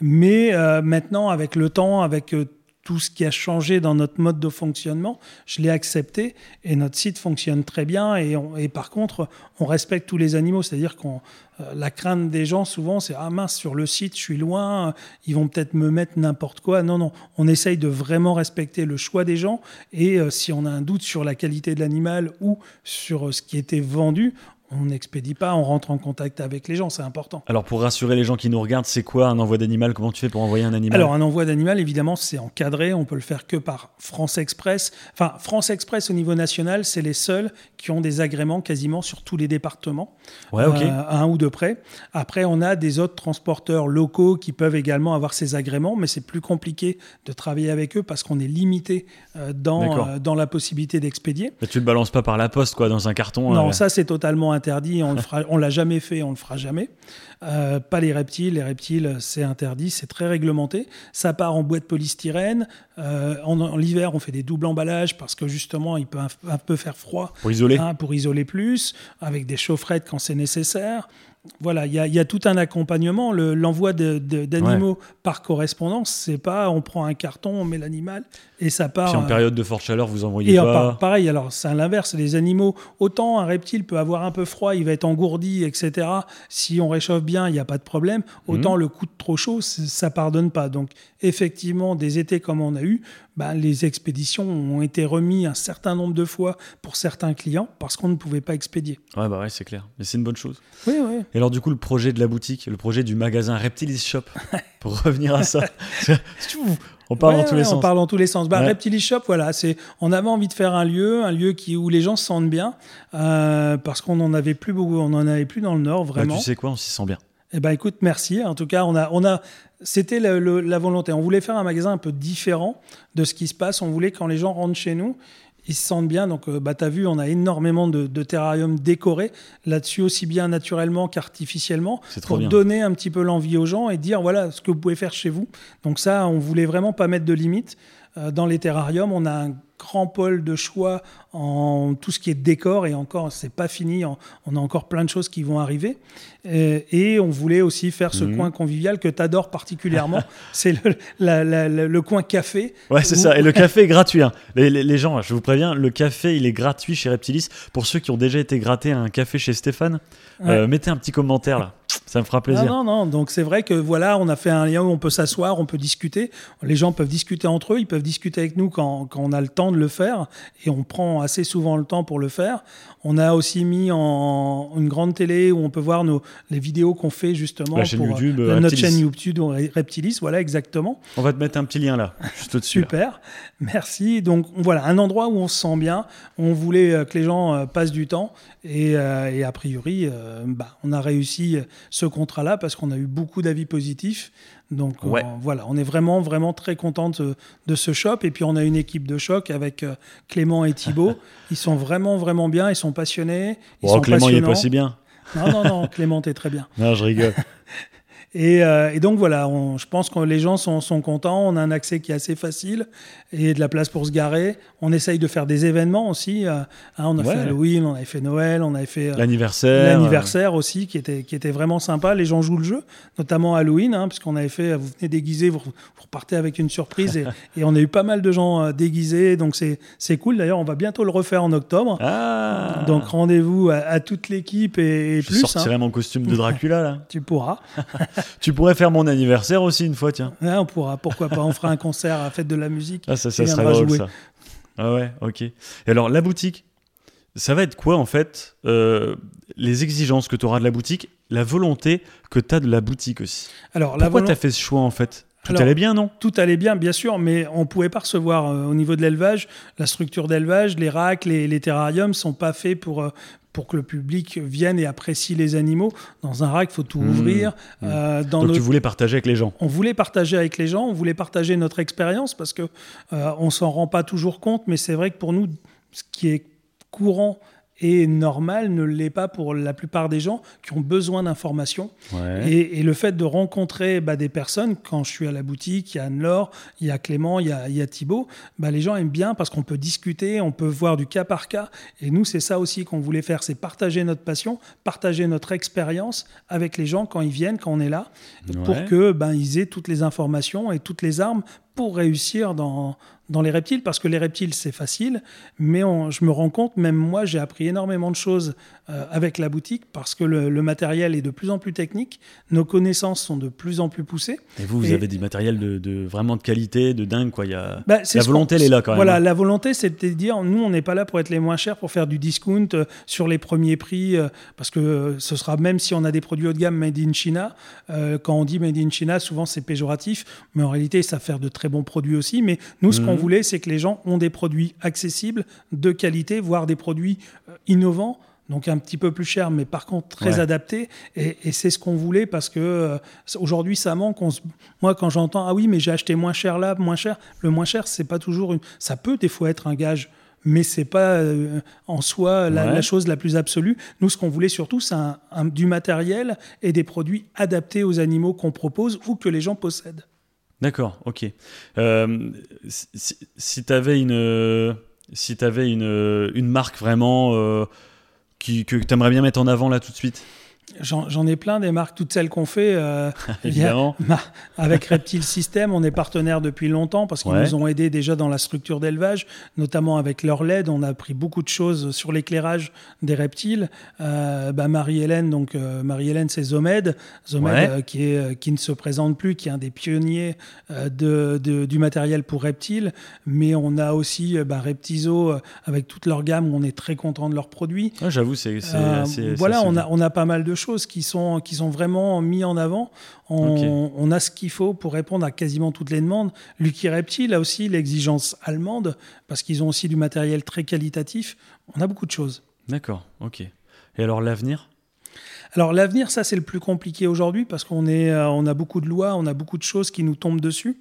S2: Mais euh, maintenant, avec le temps, avec euh, tout ce qui a changé dans notre mode de fonctionnement, je l'ai accepté et notre site fonctionne très bien. Et, par contre, on respecte tous les animaux. C'est-à-dire qu'on euh, la crainte des gens souvent, c'est ah mince sur le site, je suis loin, ils vont peut-être me mettre n'importe quoi. Non non, on essaye de vraiment respecter le choix des gens et euh, si on a un doute sur la qualité de l'animal ou sur euh, ce qui était vendu, on n'expédie pas, on rentre en contact avec les gens, c'est important.
S1: Alors pour rassurer les gens qui nous regardent, c'est quoi un envoi d'animal? Comment tu fais pour envoyer un animal?
S2: Alors, un envoi d'animal, évidemment, c'est encadré. On peut le faire que par France Express. Enfin, France Express au niveau national, c'est les seuls qui ont des agréments quasiment sur tous les départements.
S1: Ouais,
S2: euh, à un ou deux près. Après, on a des autres transporteurs locaux qui peuvent également avoir ces agréments, mais c'est plus compliqué de travailler avec eux parce qu'on est limité euh, dans, euh, dans la possibilité d'expédier.
S1: Mais tu le balances pas par la poste, quoi, dans un carton.
S2: Non, ça c'est totalement interdit. On on l'a jamais fait, on le fera jamais. Euh, pas les reptiles. Les reptiles, c'est interdit, c'est très réglementé. Ça part en boîte polystyrène. Euh, en, en l'hiver, on fait des doubles emballages parce que justement, il peut un, un peu faire froid
S1: Pour isoler.
S2: hein, pour isoler plus, avec des chaufferettes quand c'est nécessaire. Voilà, il y, a- il y a tout un accompagnement. Le- L'envoi d'animaux par correspondance, c'est pas on prend un carton, on met l'animal et ça part.
S1: Puis en
S2: euh,
S1: période de forte chaleur, vous envoyez
S2: et
S1: pas.
S2: par- pareil, alors c'est à l'inverse, les animaux, autant un reptile peut avoir un peu froid, il va être engourdi, etc. Si on réchauffe bien, il n'y a pas de problème. Autant
S1: Mhm.
S2: le coup de trop chaud, ça pardonne pas. Donc effectivement, des étés comme on a eu, ben, les expéditions ont été remis un certain nombre de fois pour certains clients parce qu'on ne pouvait pas expédier.
S1: Ouais, bah ouais, c'est clair. Mais c'est une bonne chose.
S2: Oui, oui.
S1: Et alors, du coup, le projet de la boutique, le projet du magasin Reptilis Shop, pour revenir à ça. on parle
S2: Ouais,
S1: dans tous
S2: ouais,
S1: les
S2: on
S1: sens.
S2: parle dans tous les sens. Bah,
S1: Ouais.
S2: Reptilis Shop, voilà, c'est, on avait envie de faire un lieu, un lieu qui, où les gens se sentent bien, euh, parce qu'on en avait plus beaucoup, on en avait plus dans le Nord,
S1: Bah,
S2: vraiment.
S1: tu sais quoi, on s'y sent bien.
S2: Eh ben écoute, merci. En tout cas, on a, on a, c'était le- la volonté. On voulait faire un magasin un peu différent de ce qui se passe. On voulait quand les gens rentrent chez nous, ils se sentent bien. Donc, euh, bah, tu as vu, on a énormément de, de terrariums décorés là-dessus, aussi bien naturellement qu'artificiellement, pour
S1: bien.
S2: donner un petit peu l'envie aux gens et dire voilà ce que vous pouvez faire chez vous. Donc, ça, on voulait vraiment pas mettre de limites. Euh, dans les terrariums, on a un grand pôle de choix en tout ce qui est décor et encore, c'est pas fini. On on a encore plein de choses qui vont arriver. Euh, et on voulait aussi faire ce
S1: Mhm.
S2: coin convivial que tu adores particulièrement. c'est le, la- la- la- le coin café.
S1: Ouais, c'est
S2: Où-
S1: ça. Et le café est gratuit. hein. Les, les- les gens, je vous préviens, le café, il est gratuit chez Reptilis. Pour ceux qui ont déjà été grattés à un café chez Stéphane, euh, mettez un petit commentaire là. Ça me fera plaisir.
S2: Non, non, non. Donc c'est vrai que voilà, on a fait un lien où on peut s'asseoir, on peut discuter. Les gens peuvent discuter entre eux, ils peuvent discuter avec nous quand, quand on a le temps de le faire. Et on prend assez souvent le temps pour le faire. On a aussi mis en une grande télé où on peut voir nos, les vidéos qu'on fait justement
S1: La chaîne
S2: pour
S1: YouTube,
S2: euh, notre chaîne YouTube Reptilis. Voilà, exactement.
S1: On va te mettre un petit lien là, juste au-dessus.
S2: Super, merci. Donc voilà, un endroit où on se sent bien. On voulait euh, que les gens euh, passent du temps et, euh, et a priori, euh, bah, on a réussi ce contrat-là parce qu'on a eu beaucoup d'avis positifs. Donc
S1: Ouais.
S2: on- voilà, on est vraiment, vraiment très content de, de ce shop. Et puis on a une équipe de choc avec euh, Clément et Thibaut. ils sont vraiment, vraiment bien, ils sont passionnés. Ils
S1: Oh,
S2: sont
S1: Clément, il est
S2: passionnants.
S1: pas si bien.
S2: Non, non, non, Clément, t'es très bien.
S1: Non, je rigole.
S2: Et, euh, et donc voilà, on- je pense que les gens sont, sont contents. On a un accès qui est assez facile et de la place pour se garer. On essaye de faire des événements aussi. euh, hein, on a
S1: Ouais.
S2: fait Halloween, on avait fait Noël, on avait fait euh,
S1: L'anniversaire.
S2: l'anniversaire aussi, qui était, qui était vraiment sympa. Les gens jouent le jeu, notamment Halloween, hein, puisqu'on avait fait, vous venez déguisé, vous, vous repartez avec une surprise. Et, et on a eu pas mal de gens déguisés, donc c'est cool. D'ailleurs, on va bientôt le refaire en octobre.
S1: Ah
S2: Donc rendez-vous à, à toute l'équipe et, et
S1: Je
S2: plus.
S1: sortirai
S2: hein.
S1: mon costume de Dracula, là.
S2: tu pourras.
S1: tu pourrais faire mon anniversaire aussi une fois, tiens.
S2: Ouais, on pourra, pourquoi pas. On fera un concert à Fête de la musique.
S1: Ah, ça, ça serait drôle,
S2: jouer.
S1: ça. Ah ouais, ok. Et alors, la boutique, ça va être quoi, en fait euh, Les exigences que tu auras de la boutique, la volonté que tu as de la boutique aussi?
S2: Alors,
S1: Pourquoi
S2: volo-
S1: tu as fait ce choix, en fait? Tout
S2: Alors,
S1: allait bien, non?
S2: tout allait bien, bien sûr, mais on pouvait pas recevoir euh, au niveau de l'élevage, la structure d'élevage, les racks, les, les terrariums sont pas faits pour euh, pour que le public vienne et apprécie les animaux. Dans un rack, il faut tout
S1: Mmh,
S2: ouvrir.
S1: mmh.
S2: Euh, dans
S1: Donc,
S2: notre-
S1: tu voulais partager avec les gens.
S2: on voulait partager avec les gens, on voulait partager notre expérience parce que euh, on s'en rend pas toujours compte, mais c'est vrai que pour nous, ce qui est courant et normal ne l'est pas pour la plupart des gens qui ont besoin d'informations.
S1: Ouais.
S2: Et, et le fait de rencontrer bah, des personnes, quand je suis à la boutique, il y a Anne-Laure, il y a Clément, il y a, il y a Thibaut, bah, les gens aiment bien parce qu'on peut discuter, on peut voir du cas par cas. Et nous, c'est ça aussi qu'on voulait faire, c'est partager notre passion, partager notre expérience avec les gens quand ils viennent, quand on est là, pour que ben, ils aient toutes les informations et toutes les armes pour réussir dans, dans les reptiles, parce que les reptiles, c'est facile, mais on- je me rends compte, même moi, j'ai appris énormément de choses euh, avec la boutique, parce que le, le matériel est de plus en plus technique, nos connaissances sont de plus en plus poussées.
S1: Et vous, vous
S2: Et-
S1: avez du matériel de, de- vraiment de qualité, de dingue, quoi. Il y a...
S2: Bah,
S1: La volonté, elle est là, quand même,
S2: Voilà,
S1: hein.
S2: la volonté, c'est de dire, nous, on n'est pas là pour être les moins chers, pour faire du discount euh, sur les premiers prix, euh, parce que ce sera, même si on a des produits haut de gamme made in China, quand on dit made in China, souvent c'est péjoratif, mais en réalité, ça fait de très bons produits aussi. Mais nous, ce qu'on
S1: Mhm.
S2: voulait, c'est que les gens ont des produits accessibles, de qualité, voire des produits euh, innovants. Donc un petit peu plus cher, mais par contre très
S1: Ouais.
S2: adapté. Et, et c'est ce qu'on voulait parce que euh, aujourd'hui ça manque. On se- Moi, quand j'entends ah oui, mais j'ai acheté moins cher là, moins cher. Le moins cher, c'est pas toujours une. Ça peut des fois être un gage, mais c'est pas euh, en soi la,
S1: Ouais.
S2: la chose la plus absolue. Nous, ce qu'on voulait surtout, c'est du matériel et des produits adaptés aux animaux qu'on propose ou que les gens possèdent.
S1: D'accord, ok. Euh, si si tu avais une, si t'avais une, une marque vraiment euh, qui, que tu aimerais bien mettre en avant là tout de suite,
S2: J'en ai plein des marques, toutes celles qu'on fait. euh,
S1: évidemment.
S2: Avec Reptile System, on est partenaire depuis longtemps parce qu'ils
S1: Ouais.
S2: nous ont aidés déjà dans la structure d'élevage, notamment avec leur LED. On a appris beaucoup de choses sur l'éclairage des reptiles. Euh, bah, Marie-Hélène, donc euh, Marie-Hélène, c'est Zomed, Zomed
S1: Ouais.
S2: qui, est, qui ne se présente plus, qui est un des pionniers de, de- du matériel pour reptiles. Mais on a aussi bah, Reptiso avec toute leur gamme où on est très content de leurs produits.
S1: J'avoue, c'est
S2: voilà, on a, on a pas mal de choses qui sont, qui sont vraiment mis en avant. On, on a ce qu'il faut pour répondre à quasiment toutes les demandes. Lucky Reptile a aussi l'exigence allemande, parce qu'ils ont aussi du matériel très qualitatif. On a beaucoup de choses.
S1: D'accord, ok. Et alors l'avenir?
S2: Alors l'avenir, ça c'est le plus compliqué aujourd'hui parce qu'on est, euh, on a beaucoup de lois, on a beaucoup de choses qui nous tombent dessus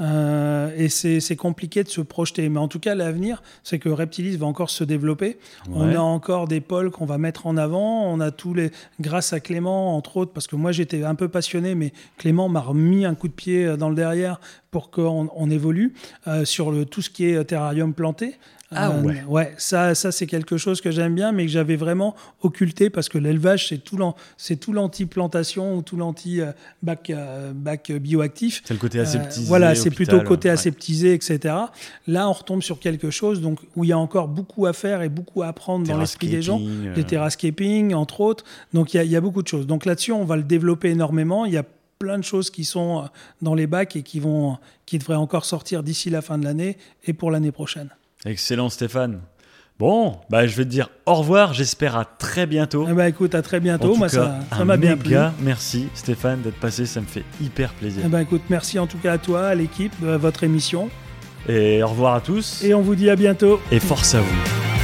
S2: Euh, et c'est compliqué de se projeter. Mais en tout cas, l'avenir, c'est que Reptilis va encore se développer. On a encore des pôles qu'on va mettre en avant. On a tous les, grâce à Clément entre autres, parce que moi j'étais un peu passionné, mais Clément m'a remis un coup de pied euh, dans le derrière pour qu'on on évolue euh, sur le, tout ce qui est terrarium planté.
S1: Ah
S2: Euh,
S1: ouais.
S2: Ouais, ça, ça c'est quelque chose que j'aime bien, mais que j'avais vraiment occulté parce que l'élevage, c'est tout l'an- c'est tout l'anti-plantation ou tout l'anti-bac bac bioactif.
S1: C'est le côté
S2: Euh,
S1: aseptisé.
S2: voilà, c'est plutôt côté
S1: ouais.
S2: aseptisé, etc. Là, on retombe sur quelque chose donc, où il y a encore beaucoup à faire et beaucoup à apprendre dans l'esprit des gens.
S1: Euh,
S2: Les terrascaping, entre autres. Donc, il y, y a beaucoup de choses. Donc, là-dessus, on va le développer énormément. Il y a plein de choses qui sont euh, dans les bacs et qui, vont, qui devraient encore sortir d'ici la fin de l'année et pour l'année prochaine.
S1: Excellent Stéphane. Bon, bah, je vais te dire au revoir, j'espère à très bientôt.
S2: Eh ben, écoute, à très
S1: En
S2: bientôt.
S1: tout
S2: Moi,
S1: cas,
S2: ça m'a bien plu.
S1: merci Stéphane d'être passé, ça me fait hyper plaisir.
S2: Eh ben, écoute, merci en tout cas à toi, à l'équipe de votre émission.
S1: Et au revoir à tous
S2: Et on vous dit à bientôt.
S1: et force à vous.